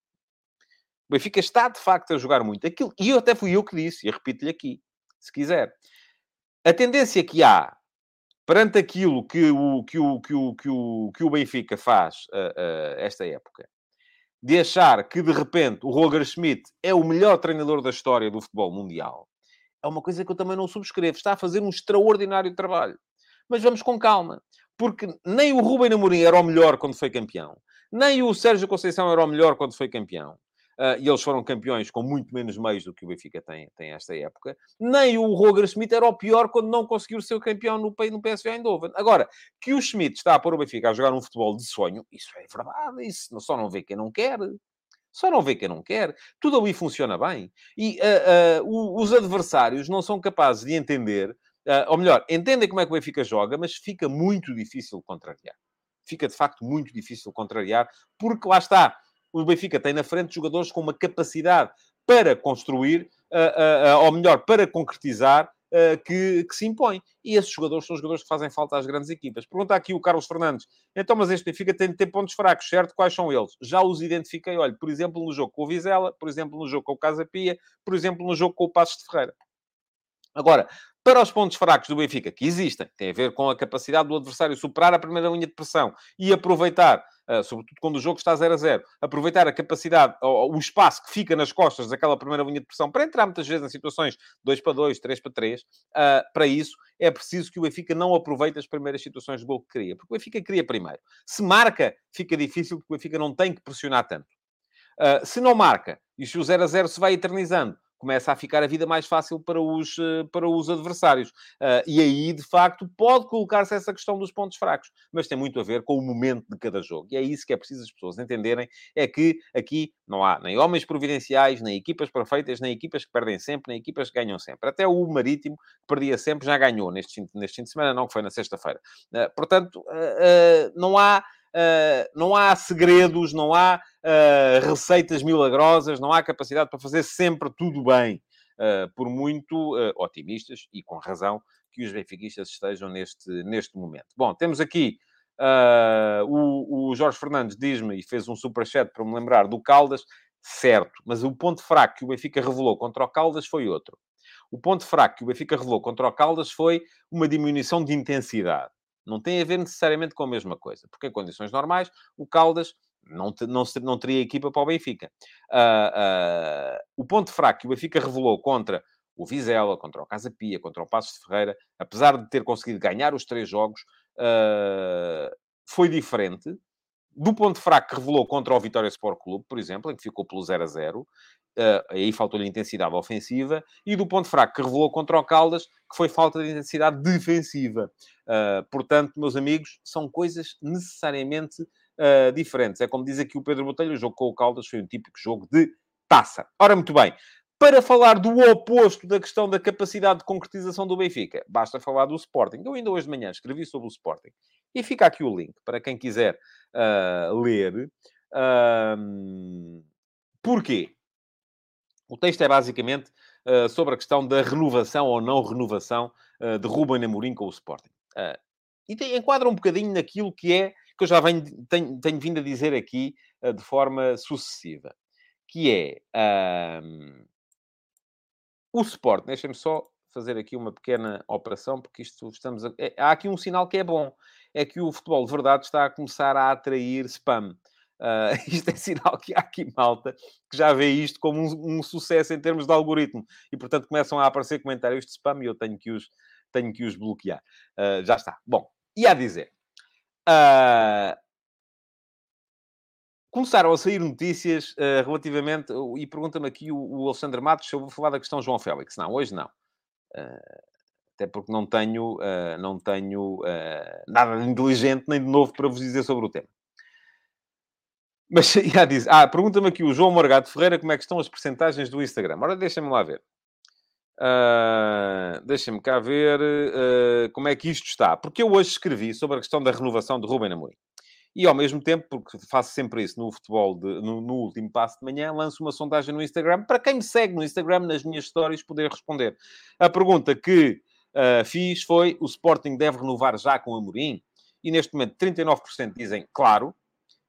O Benfica está, de facto, a jogar muito. Aquilo, e eu até fui eu que disse, e repito-lhe aqui, se quiser. A tendência que há perante aquilo que o, que o, que o, que o, que o Benfica faz uh, uh, esta época, de achar que, de repente, o Roger Schmidt é o melhor treinador da história do futebol mundial, é uma coisa que eu também não subscrevo. Está a fazer um extraordinário trabalho. Mas vamos com calma. Porque nem o Rubem Amorim era o melhor quando foi campeão. Nem o Sérgio Conceição era o melhor quando foi campeão. Uh, e eles foram campeões com muito menos meios do que o Benfica tem, tem esta época. Nem o Roger Schmidt era o pior quando não conseguiu ser campeão no, no PSV Eindhoven. Agora, que o Schmidt está a pôr o Benfica a jogar um futebol de sonho, isso é verdade. Isso só não vê quem não quer. Só não vê quem não quer. Tudo ali funciona bem. E uh, uh, os adversários não são capazes de entender, ou melhor, entendem como é que o Benfica joga, mas fica muito difícil contrariar. Fica, de facto, muito difícil contrariar, porque lá está o Benfica tem na frente jogadores com uma capacidade para construir, uh, uh, ou melhor, para concretizar, que, que, se impõe. E esses jogadores são jogadores que fazem falta às grandes equipas. Pergunta aqui o Carlos Fernandes. Então, mas este Benfica tem de ter pontos fracos, certo? Quais são eles? Já os identifiquei, olha, por exemplo, no jogo com o Vizela, por exemplo, no jogo com o Casa Pia, por exemplo, no jogo com o Passos de Ferreira. Agora, para os pontos fracos do Benfica, que existem, tem a ver com a capacidade do adversário superar a primeira linha de pressão e aproveitar, uh, sobretudo quando o jogo está 0 a 0, aproveitar a capacidade, o, espaço que fica nas costas daquela primeira linha de pressão para entrar muitas vezes em situações 2 para 2, 3 para 3. Uh, para isso, é preciso que o Benfica não aproveite as primeiras situações de gol que cria, porque o Benfica cria primeiro. Se marca, fica difícil, porque o Benfica não tem que pressionar tanto. Uh, se não marca, e se o 0 a 0 se vai eternizando, começa a ficar a vida mais fácil para os, eh, para os adversários. Uh, e aí, de facto, pode colocar-se essa questão dos pontos fracos, mas tem muito a ver com o momento de cada jogo. E é isso que é preciso as pessoas entenderem, é que aqui não há nem homens providenciais, nem equipas perfeitas, nem equipas que perdem sempre, nem equipas que ganham sempre. Até o Marítimo, que perdia sempre, já ganhou neste, neste fim de semana, não, que foi na sexta-feira. Uh, portanto, uh, não há não há segredos, não há uh, receitas milagrosas, não há capacidade para fazer sempre tudo bem. Uh, por muito otimistas, e com razão, que os benfiquistas estejam neste, neste momento. Bom, temos aqui o, o Jorge Fernandes diz-me, e fez um superchat para me lembrar do Caldas, certo, mas o ponto fraco que o Benfica revelou contra o Caldas foi outro. O ponto fraco que o Benfica revelou contra o Caldas foi uma diminuição de intensidade. Não tem a ver necessariamente com a mesma coisa, porque em condições normais o Caldas não, te, não, não teria equipa para o Benfica. Uh, uh, o ponto fraco que o Benfica revelou contra o Vizela, contra o Casa Pia, contra o Passos de Ferreira, apesar de ter conseguido ganhar os três jogos, uh, foi diferente do ponto fraco que revelou contra o Vitória Sport Clube, por exemplo, em que ficou pelo 0 a 0, Uh, aí faltou-lhe intensidade ofensiva, e do ponto fraco que revelou contra o Caldas, que foi falta de intensidade defensiva. Uh, portanto, meus amigos, são coisas necessariamente uh, diferentes. É como diz aqui o Pedro Botelho, o jogo com o Caldas foi um típico jogo de taça. Ora, muito bem. Para falar do oposto da questão da capacidade de concretização do Benfica, basta falar do Sporting. Eu ainda hoje de manhã escrevi sobre o Sporting. E fica aqui o link para quem quiser ler. porquê? O texto é basicamente uh, sobre a questão da renovação ou não renovação uh, de Ruben Amorim com o Sporting. Uh, e tem, enquadra um bocadinho naquilo que é, que eu já venho, tenho, tenho vindo a dizer aqui de forma sucessiva, que é o Sporting, deixem-me só fazer aqui uma pequena operação, porque isto estamos a... é, há aqui um sinal que é bom, é que o futebol de verdade está a começar a atrair spam. Uh, isto é sinal que há aqui malta que já vê isto como um, um, sucesso em termos de algoritmo e, portanto, começam a aparecer comentários de spam e eu tenho que os, tenho que os bloquear. Uh, já está. Bom, e a dizer. Uh, começaram a sair notícias relativamente, e pergunta-me aqui o, o Alexandre Matos se eu vou falar da questão João Félix. Não, hoje não. até porque não tenho, não tenho nada de inteligente nem de novo para vos dizer sobre o tema. Mas já diz, ah, pergunta-me aqui o João Morgado Ferreira como é que estão as percentagens do Instagram. Ora, deixa-me lá ver. Uh, deixa-me cá ver uh, como é que isto está. Porque eu hoje escrevi sobre a questão da renovação de Rubem Amorim. E ao mesmo tempo, porque faço sempre isso no futebol, de, no, no, último passo de manhã, lanço uma sondagem no Instagram para quem me segue no Instagram, nas minhas histórias, poder responder. A pergunta que uh, fiz foi: o Sporting deve renovar já com Amorim? E neste momento, 39% dizem claro,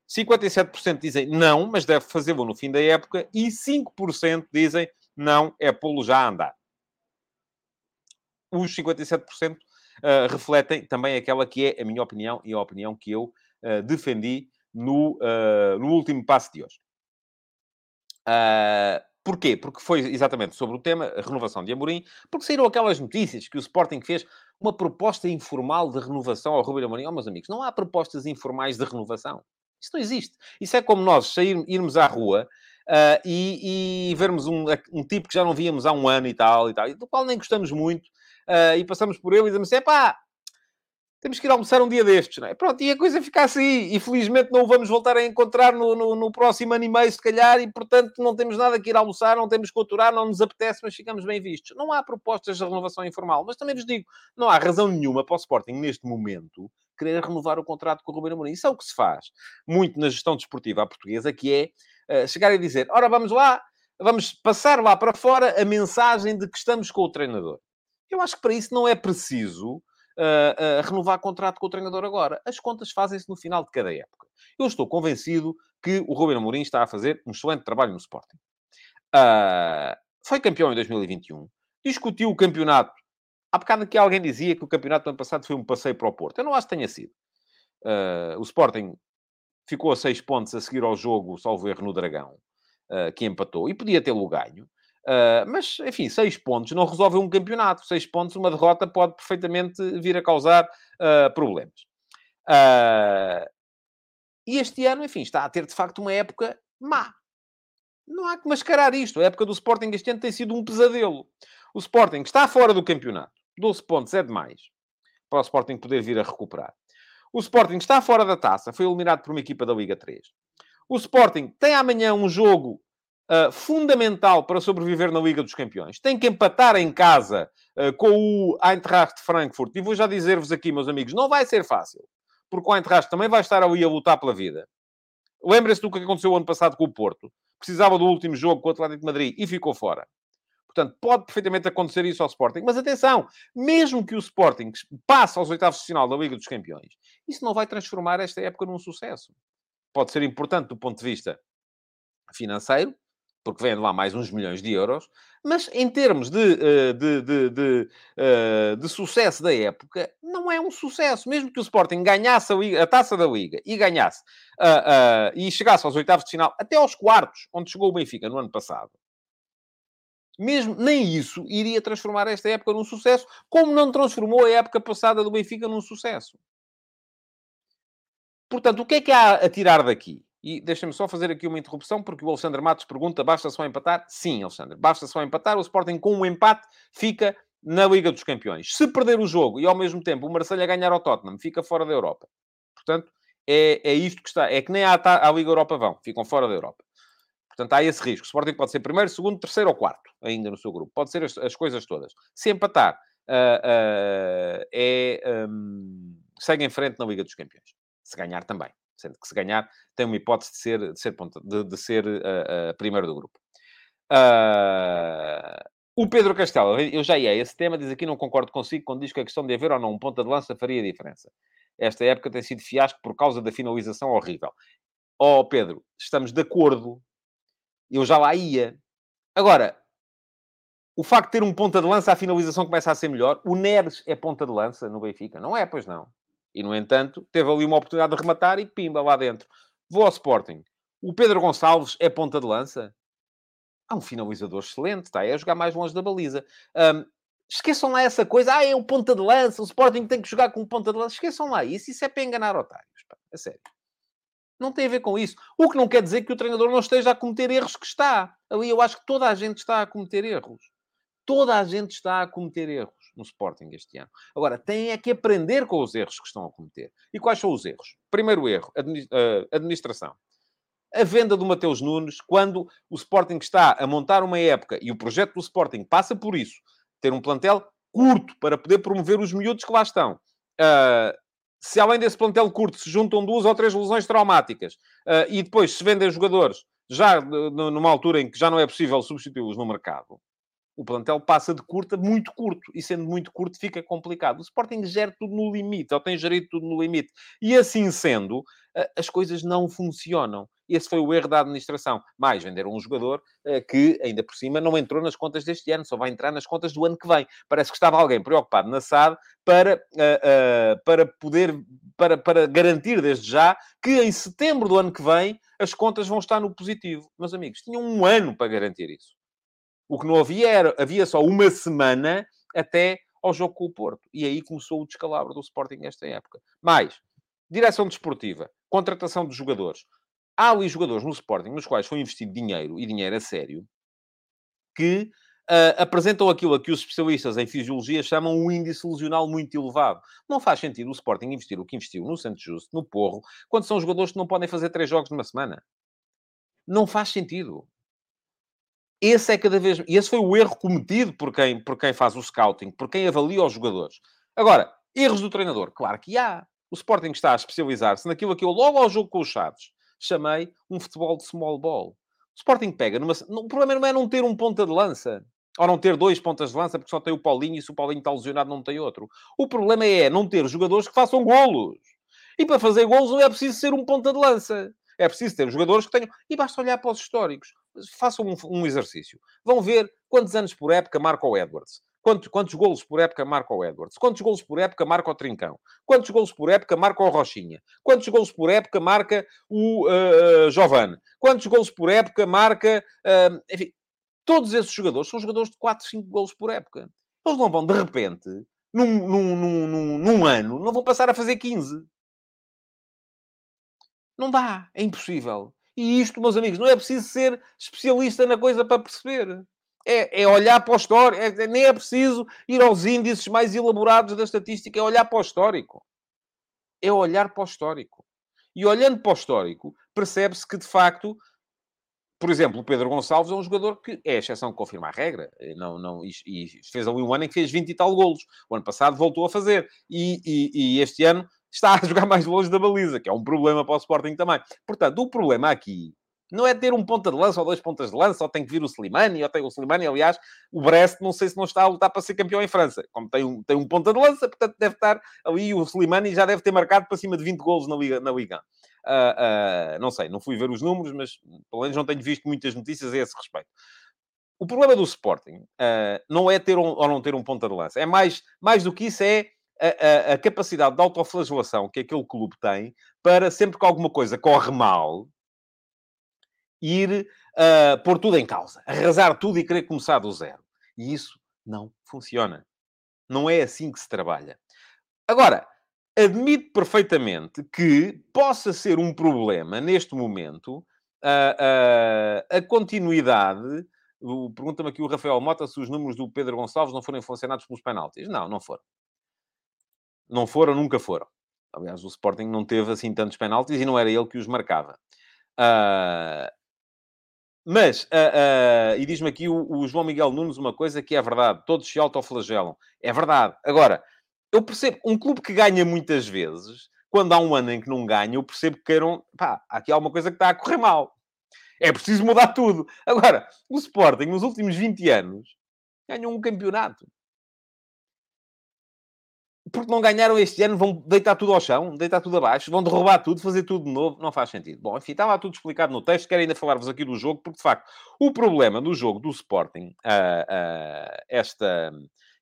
57% dizem não, mas deve fazê-lo no fim da época, e 5% dizem não, é pô-lo já a andar. Os 57% uh, refletem também aquela que é a minha opinião e a opinião que eu uh, defendi no, uh, no último passo de hoje. Uh, porquê? Porque foi exatamente sobre o tema, a renovação de Amorim, porque saíram aquelas notícias que o Sporting fez uma proposta informal de renovação ao Rubem Amorim. Oh, meus amigos, não há propostas informais de renovação. Isso não existe. Isso é como nós sair, irmos à rua uh, e, e, vermos um, um, tipo que já não víamos há um ano e tal, e tal, do qual nem gostamos muito, uh, e passamos por ele e dizemos assim, pá, temos que ir almoçar um dia destes, não é? Pronto, e a coisa fica assim. E felizmente não o vamos voltar a encontrar no, no, no, próximo ano e meio, se calhar, e portanto não temos nada que ir almoçar, não temos que aturar, não nos apetece, mas ficamos bem vistos. Não há propostas de renovação informal, mas também vos digo, não há razão nenhuma para o Sporting, neste momento, querer renovar o contrato com o Ruben Amorim. Isso é o que se faz muito na gestão desportiva à portuguesa, que é uh, chegar e dizer, ora, vamos lá, vamos passar lá para fora a mensagem de que estamos com o treinador. Eu acho que para isso não é preciso uh, uh, renovar contrato com o treinador agora. As contas fazem-se no final de cada época. Eu estou convencido que o Ruben Amorim está a fazer um excelente trabalho no Sporting. Uh, foi campeão em 2021. Discutiu o campeonato. Há bocado que alguém dizia que o campeonato do ano passado foi um passeio para o Porto. Eu não acho que tenha sido. Uh, o Sporting ficou a seis pontos a seguir ao jogo, salvo erro, no Dragão, uh, que empatou. E podia tê-lo ganho. Uh, mas, enfim, seis pontos não resolve um campeonato. Seis pontos, uma derrota pode perfeitamente vir a causar problemas. E este ano, enfim, está a ter de facto uma época má. Não há que mascarar isto. A época do Sporting este ano tem sido um pesadelo. O Sporting está fora do campeonato. 12 pontos é demais para o Sporting poder vir a recuperar. O Sporting está fora da taça. Foi eliminado por uma equipa da Liga 3. O Sporting tem amanhã um jogo uh, fundamental para sobreviver na Liga dos Campeões. Tem que empatar em casa uh, com o Eintracht Frankfurt. E vou já dizer-vos aqui, meus amigos, não vai ser fácil. Porque o Eintracht também vai estar ali a lutar pela vida. Lembrem-se do que aconteceu ano passado com o Porto. Precisava do último jogo com o Atlético de Madrid e ficou fora. Portanto, pode perfeitamente acontecer isso ao Sporting. Mas atenção, mesmo que o Sporting passe aos oitavos de final da Liga dos Campeões, isso não vai transformar esta época num sucesso. Pode ser importante do ponto de vista financeiro, porque vem lá mais uns milhões de euros, mas em termos de, eh, de, de, de, eh, de sucesso da época, não é um sucesso. Mesmo que o Sporting ganhasse a, Liga, a taça da Liga e ganhasse uh, uh, e chegasse aos oitavos de final, até aos quartos, onde chegou o Benfica no ano passado, mesmo nem isso iria transformar esta época num sucesso, como não transformou a época passada do Benfica num sucesso. Portanto, o que é que há a tirar daqui? E deixa-me só fazer aqui uma interrupção, porque o Alexandre Matos pergunta: basta só empatar? Sim, Alexandre, basta só empatar. O Sporting, com um empate, fica na Liga dos Campeões. Se perder o jogo e ao mesmo tempo o Marseille ganhar ao Tottenham, fica fora da Europa. Portanto, é, é isto que está. É que nem à, à Liga Europa vão, ficam fora da Europa. Portanto, há esse risco. O Sporting pode ser primeiro, segundo, terceiro ou quarto, ainda no seu grupo. Pode ser as, as coisas todas. Se empatar, uh, uh, é, um, segue em frente na Liga dos Campeões. Se ganhar também. Sendo que se ganhar, tem uma hipótese de ser, de ser, de, de ser uh, primeiro do grupo. O Pedro Castelo, eu já ia a esse tema, diz aqui, não concordo consigo quando diz que a questão de haver ou não um ponta de lança faria diferença. Esta época tem sido fiasco por causa da finalização horrível. Oh, Pedro, estamos de acordo. Eu já lá ia. Agora, o facto de ter um ponta de lança, a finalização começa a ser melhor. O Neres é ponta de lança no Benfica? Não é, pois não. E, no entanto, teve ali uma oportunidade de rematar e pimba lá dentro. Vou ao Sporting. O Pedro Gonçalves é ponta de lança? Há um finalizador excelente, está aí a jogar mais longe da baliza. Um, esqueçam lá essa coisa. Ah, é um ponta de lança. O Sporting tem que jogar com ponta de lança. Esqueçam lá isso. Isso é para enganar otários. Pá. É sério. Não tem a ver com isso. O que não quer dizer que o treinador não esteja a cometer erros que está. Ali eu acho que toda a gente está a cometer erros. Toda a gente está a cometer erros no Sporting este ano. Agora, tem é que aprender com os erros que estão a cometer. E quais são os erros? Primeiro erro, eh, administração. A venda do Mateus Nunes, quando o Sporting está a montar uma época e o projeto do Sporting passa por isso, ter um plantel curto para poder promover os miúdos que lá estão. Uh, se além desse plantel curto se juntam duas ou três lesões traumáticas uh, e depois se vendem jogadores já numa altura em que já não é possível substituí-los no mercado, o plantel passa de curto a muito curto, e sendo muito curto fica complicado. O Sporting gera tudo no limite, ou tem gerido tudo no limite. E assim sendo, as coisas não funcionam. Esse foi o erro da administração. Mais, venderam um jogador que, ainda por cima, não entrou nas contas deste ano, só vai entrar nas contas do ano que vem. Parece que estava alguém preocupado na SAD para, para poder, para, para garantir desde já que em setembro do ano que vem as contas vão estar no positivo. Meus amigos, tinham um ano para garantir isso. O que não havia era, havia só uma semana até ao jogo com o Porto. E aí começou o descalabro do Sporting nesta época. Mais, direção desportiva, contratação de jogadores. Há ali jogadores no Sporting nos quais foi investido dinheiro, e dinheiro a sério, que uh, apresentam aquilo a que os especialistas em fisiologia chamam um índice lesional muito elevado. Não faz sentido o Sporting investir o que investiu no Santos Justo, no Porro, quando são jogadores que não podem fazer três jogos numa semana. Não faz sentido. Esse é cada vez... E esse foi o erro cometido por quem, por quem faz o scouting, por quem avalia os jogadores. Agora, erros do treinador. Claro que há. O Sporting está a especializar-se naquilo que eu, logo ao jogo com os Chaves, chamei um futebol de small ball. O Sporting pega numa... O problema não é não ter um ponta de lança. Ou não ter dois pontas de lança, porque só tem o Paulinho, e se o Paulinho está lesionado, não tem outro. O problema é não ter jogadores que façam golos. E para fazer golos não é preciso ser um ponta de lança. É preciso ter jogadores que tenham... E basta olhar para os históricos façam um, um, exercício. Vão ver quantos anos por época marca o Edwards. Quantos, quantos golos por época marca o Edwards? Quantos golos por época marca o Trincão? Quantos golos por época marca o Rochinha? Quantos golos por época marca o uh, Giovanni? Quantos golos por época marca... Uh, enfim, todos esses jogadores são jogadores de 4, 5 golos por época. Eles não vão, de repente, num, num, num, num ano, não vão passar a fazer 15. Não dá. É impossível. E isto, meus amigos, não é preciso ser especialista na coisa para perceber. É, é olhar para o histórico. É, nem é preciso ir aos índices mais elaborados da estatística. É olhar para o histórico. É olhar para o histórico. E olhando para o histórico, percebe-se que, de facto, por exemplo, o Pedro Gonçalves é um jogador que é exceção que confirma a regra. Não, não, e, e, fez ali um ano em que fez 20 e tal golos. O ano passado voltou a fazer. E, e, e este ano está a jogar mais longe da baliza, que é um problema para o Sporting também. Portanto, o problema aqui não é ter um ponta de lança ou dois pontas de lança, ou tem que vir o Slimani, ou tem o Slimani, aliás, o Brest não sei se não está a lutar para ser campeão em França. Como tem um, tem um ponta de lança, portanto deve estar ali, o Slimani já deve ter marcado para cima de 20 golos na Liga. Na Liga. Uh, uh, não sei, não fui ver os números, mas pelo menos não tenho visto muitas notícias a esse respeito. O problema do Sporting uh, não é ter um, ou não ter um ponta de lança. É mais, mais do que isso, é a, a, a, capacidade de autoflagelação que aquele clube tem para sempre que alguma coisa corre mal, ir uh, pôr tudo em causa, arrasar tudo e querer começar do zero. E isso não funciona. Não é assim que se trabalha. Agora, admito perfeitamente que possa ser um problema neste momento uh, uh, a continuidade. Pergunta-me aqui o Rafael Mota se os números do Pedro Gonçalves não forem funcionados pelos penaltis. Não, não foram não foram, nunca foram. Aliás, o Sporting não teve assim tantos penaltis e não era ele que os marcava. Uh, mas, uh, uh, e diz-me aqui o, o, João Miguel Nunes uma coisa que é verdade: todos se autoflagelam. É verdade. Agora, eu percebo, um clube que ganha muitas vezes, quando há um ano em que não ganha, eu percebo que queiram, pá, aqui há uma coisa que está a correr mal. É preciso mudar tudo. Agora, o Sporting, nos últimos 20 anos, Ganham um campeonato. Porque não ganharam este ano, vão deitar tudo ao chão, deitar tudo abaixo, vão derrubar tudo, fazer tudo de novo. Não faz sentido. Bom, enfim, estava tudo explicado no texto. Quero ainda falar-vos aqui do jogo, porque de facto o problema do jogo do Sporting, uh, uh, esta.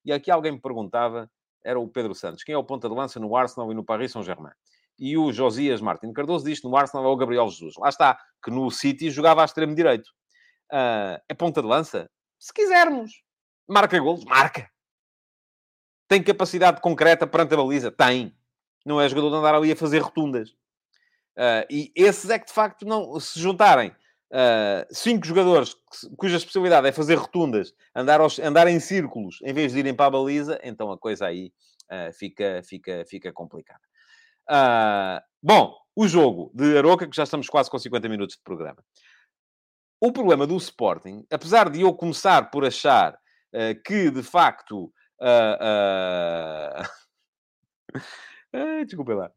E aqui alguém me perguntava, era o Pedro Santos, quem é o ponta de lança no Arsenal e no Paris Saint-Germain? E o Josias Martin Cardoso diz que no Arsenal é o Gabriel Jesus. Lá está, que no City jogava a extremo direito. Uh, é ponta de lança? Se quisermos. Marca golos? Marca. Tem capacidade concreta perante a baliza? Tem. Não é jogador de andar ali a fazer rotundas. Uh, e esses é que, de facto, não se juntarem uh, cinco jogadores cuja especialidade é fazer rotundas, andar, aos, andar em círculos, em vez de irem para a baliza, então a coisa aí uh, fica, fica, fica complicada. bom, o jogo de Aroca, que já estamos quase com 50 minutos de programa. O problema do Sporting, apesar de eu começar por achar que, de facto, Uh, uh... desculpa lá.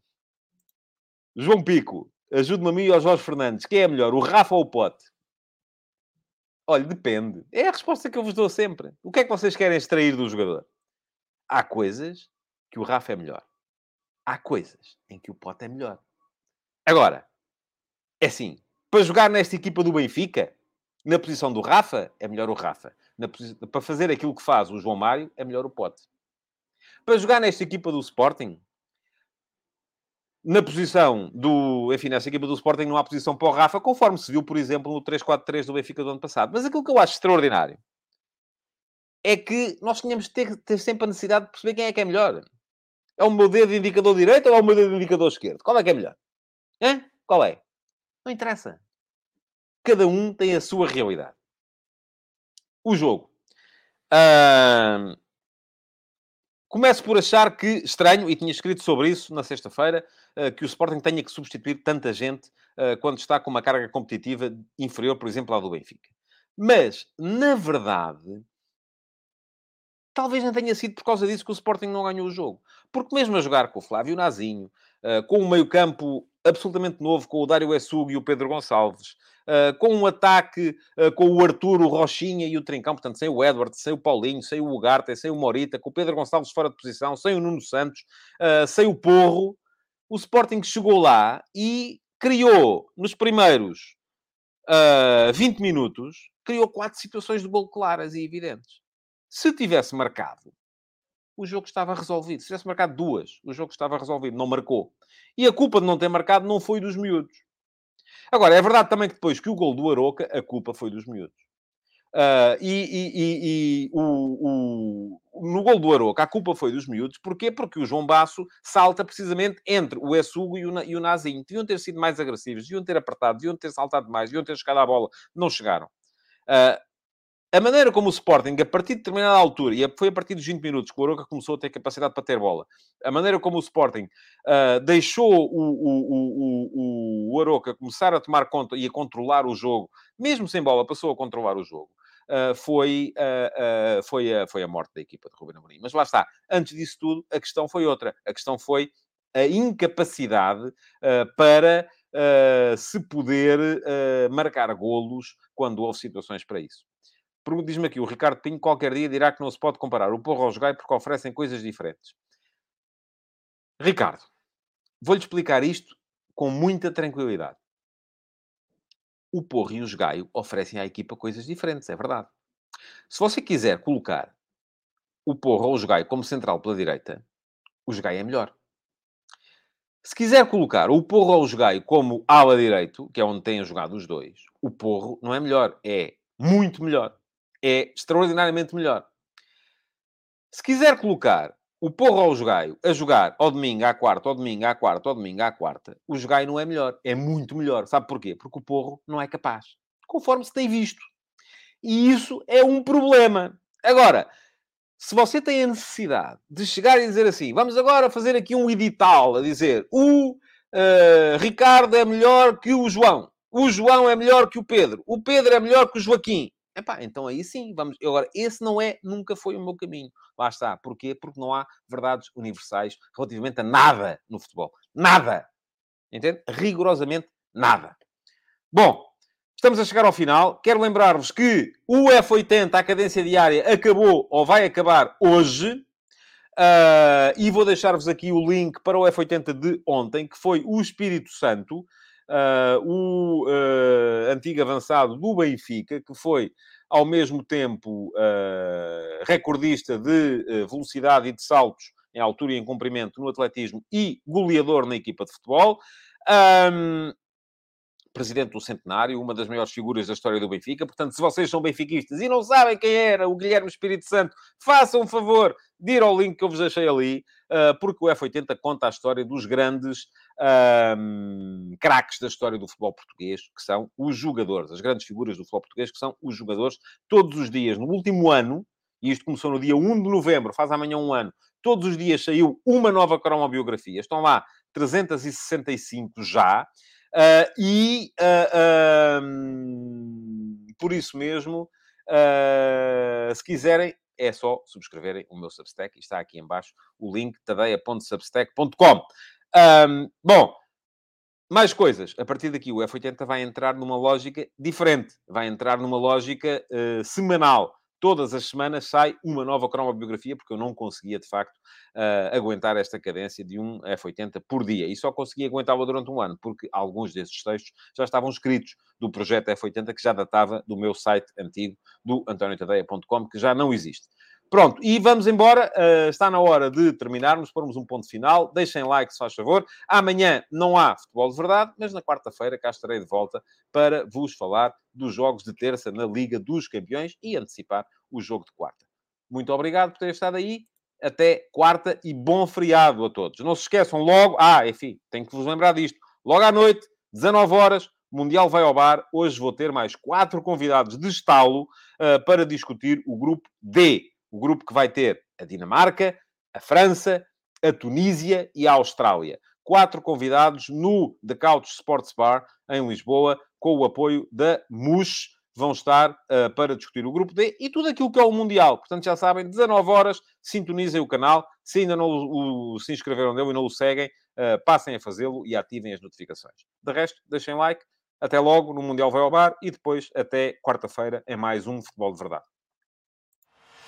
João Pico, ajude-me a mim e ao Jorge Fernandes. Quem é melhor, o Rafa ou o Pote? Olha, depende. É a resposta que eu vos dou sempre. O que é que vocês querem extrair do jogador? Há coisas que o Rafa é melhor. Há coisas em que o Pote é melhor. Agora, é assim, para jogar nesta equipa do Benfica, na posição do Rafa, é melhor o Rafa. Na, para fazer aquilo que faz o João Mário, é melhor o Pote. Para jogar nesta equipa do Sporting, na posição do... Enfim, nessa equipa do Sporting não há posição para o Rafa, conforme se viu, por exemplo, no 3-4-3 do Benfica do ano passado. Mas aquilo que eu acho extraordinário é que nós tínhamos de ter, ter sempre a necessidade de perceber quem é que é melhor. É o meu dedo indicador direito ou é o meu dedo indicador esquerdo? Qual é que é melhor? Hã? Qual é? Não interessa. Cada um tem a sua realidade. O jogo. Uh... Começo por achar que, estranho, e tinha escrito sobre isso na sexta-feira, uh, que o Sporting tenha que substituir tanta gente uh, quando está com uma carga competitiva inferior, por exemplo, à do Benfica. Mas, na verdade, talvez não tenha sido por causa disso que o Sporting não ganhou o jogo. Porque mesmo a jogar com o Flávio Nazinho, uh, com um meio-campo absolutamente novo, com o Dário Essug e o Pedro Gonçalves, uh, com um ataque uh, com o Arthur, o Rochinha e o Trincão, portanto, sem o Edward, sem o Paulinho, sem o Ugarte, sem o Morita, com o Pedro Gonçalves fora de posição, sem o Nuno Santos, uh, sem o Porro, o Sporting chegou lá e criou, nos primeiros 20 minutos, criou quatro situações de gol claras e evidentes. Se tivesse marcado, o jogo estava resolvido. Se tivesse marcado duas, o jogo estava resolvido. Não marcou. E a culpa de não ter marcado não foi dos miúdos. Agora, é verdade também que depois que o gol do Aroca, a culpa foi dos miúdos. Uh, e, e, e, e o, o, no gol do Aroca, a culpa foi dos miúdos. Porquê? Porque o João Basso salta precisamente entre o Essugo e o, e o Nazinho. Deviam ter sido mais agressivos, deviam ter apertado, deviam ter saltado mais, deviam ter chegado à bola. Não chegaram. Uh, a maneira como o Sporting, a partir de determinada altura, e foi a partir dos 20 minutos que o Aroca começou a ter capacidade para ter bola, a maneira como o Sporting uh, deixou o, o, o, o, Aroca começar a tomar conta e a controlar o jogo, mesmo sem bola, passou a controlar o jogo, uh, foi, uh, foi, a, foi a morte da equipa de Ruben Amorim. Mas lá está, antes disso tudo, a questão foi outra. A questão foi a incapacidade para se poder marcar golos quando houve situações para isso. Diz-me aqui o Ricardo Pinho, qualquer dia dirá que não se pode comparar o Porro ao Jogai porque oferecem coisas diferentes. Ricardo, vou-lhe explicar isto com muita tranquilidade. O Porro e o Jogaio oferecem à equipa coisas diferentes, é verdade. Se você quiser colocar o Porro ou o Jogaio como central pela direita, o Jogaio é melhor. Se quiser colocar o Porro ou o Jogaio como ala direito, que é onde têm jogado os dois, o Porro não é melhor, é muito melhor é extraordinariamente melhor. Se quiser colocar o Porro ao Jogaio a jogar ao domingo à quarta, ao domingo à quarta, ao domingo à quarta, o Jogaio não é melhor. É muito melhor. Sabe porquê? Porque o Porro não é capaz. Conforme se tem visto. E isso é um problema. Agora, se você tem a necessidade de chegar e dizer assim, vamos agora fazer aqui um edital a dizer o uh, Ricardo é melhor que o João, o João é melhor que o Pedro, o Pedro é melhor que o Joaquim. Epá, então aí sim, vamos. Agora, esse não é, nunca foi o meu caminho. Lá está. Porquê? Porque não há verdades universais relativamente a nada no futebol. Nada. Entende? Rigorosamente nada. Bom, Estamos a chegar ao final. Quero lembrar-vos que o F80, a cadência diária, acabou ou vai acabar hoje. Uh, e vou deixar-vos aqui o link para o F80 de ontem, que foi o Espírito Santo, uh, o uh, antigo avançado do Benfica, que foi ao mesmo tempo recordista de velocidade e de saltos em altura e em comprimento no atletismo e goleador na equipa de futebol. Um, presidente do centenário, uma das maiores figuras da história do Benfica. Portanto, se vocês são benfiquistas e não sabem quem era o Guilherme Espírito Santo, façam um favor de ir ao link que eu vos deixei ali, uh, porque o F80 conta a história dos grandes uh, craques da história do futebol português, que são os jogadores, as grandes figuras do futebol português, que são os jogadores, todos os dias. No último ano, e isto começou no dia 1 de novembro, faz amanhã um ano, todos os dias saiu uma nova cromobiografia. Estão lá 365 já. Uh, e uh, um, por isso mesmo, uh, se quiserem, é só subscreverem o meu Substack. Está aqui embaixo o link, tadeia.substack.com. Bom, mais coisas. A partir daqui, o F80 vai entrar numa lógica diferente. Vai entrar numa lógica semanal todas as semanas sai uma nova cromobiografia, porque eu não conseguia, de facto, uh, aguentar esta cadência de um F80 por dia. E só conseguia aguentá-la durante um ano, porque alguns desses textos já estavam escritos do projeto F80, que já datava do meu site antigo, do antoniotadeia.com, que já não existe. Pronto, e vamos embora. Uh, está na hora de terminarmos, pormos um ponto final. Deixem like, se faz favor. Amanhã não há futebol de verdade, mas na quarta-feira cá estarei de volta para vos falar dos jogos de terça na Liga dos Campeões e antecipar o jogo de quarta. Muito obrigado por terem estado aí. Até quarta e bom feriado a todos. Não se esqueçam logo. Ah, enfim, tenho que vos lembrar disto. Logo à noite, 19 horas, Mundial vai ao bar. Hoje vou ter mais quatro convidados de estalo uh, para discutir o grupo D o grupo que vai ter a Dinamarca, a França, a Tunísia e a Austrália. Quatro convidados no The Couch Sports Bar, em Lisboa, com o apoio da MUS. Vão estar uh, para discutir o grupo D e tudo aquilo que é o Mundial. Portanto, já sabem, 19 horas, sintonizem o canal. Se ainda não o, o, se inscreveram nele e não o seguem, uh, passem a fazê-lo e ativem as notificações. De resto, deixem like. Até logo no Mundial Vai ao Bar e depois até quarta-feira em mais um Futebol de Verdade.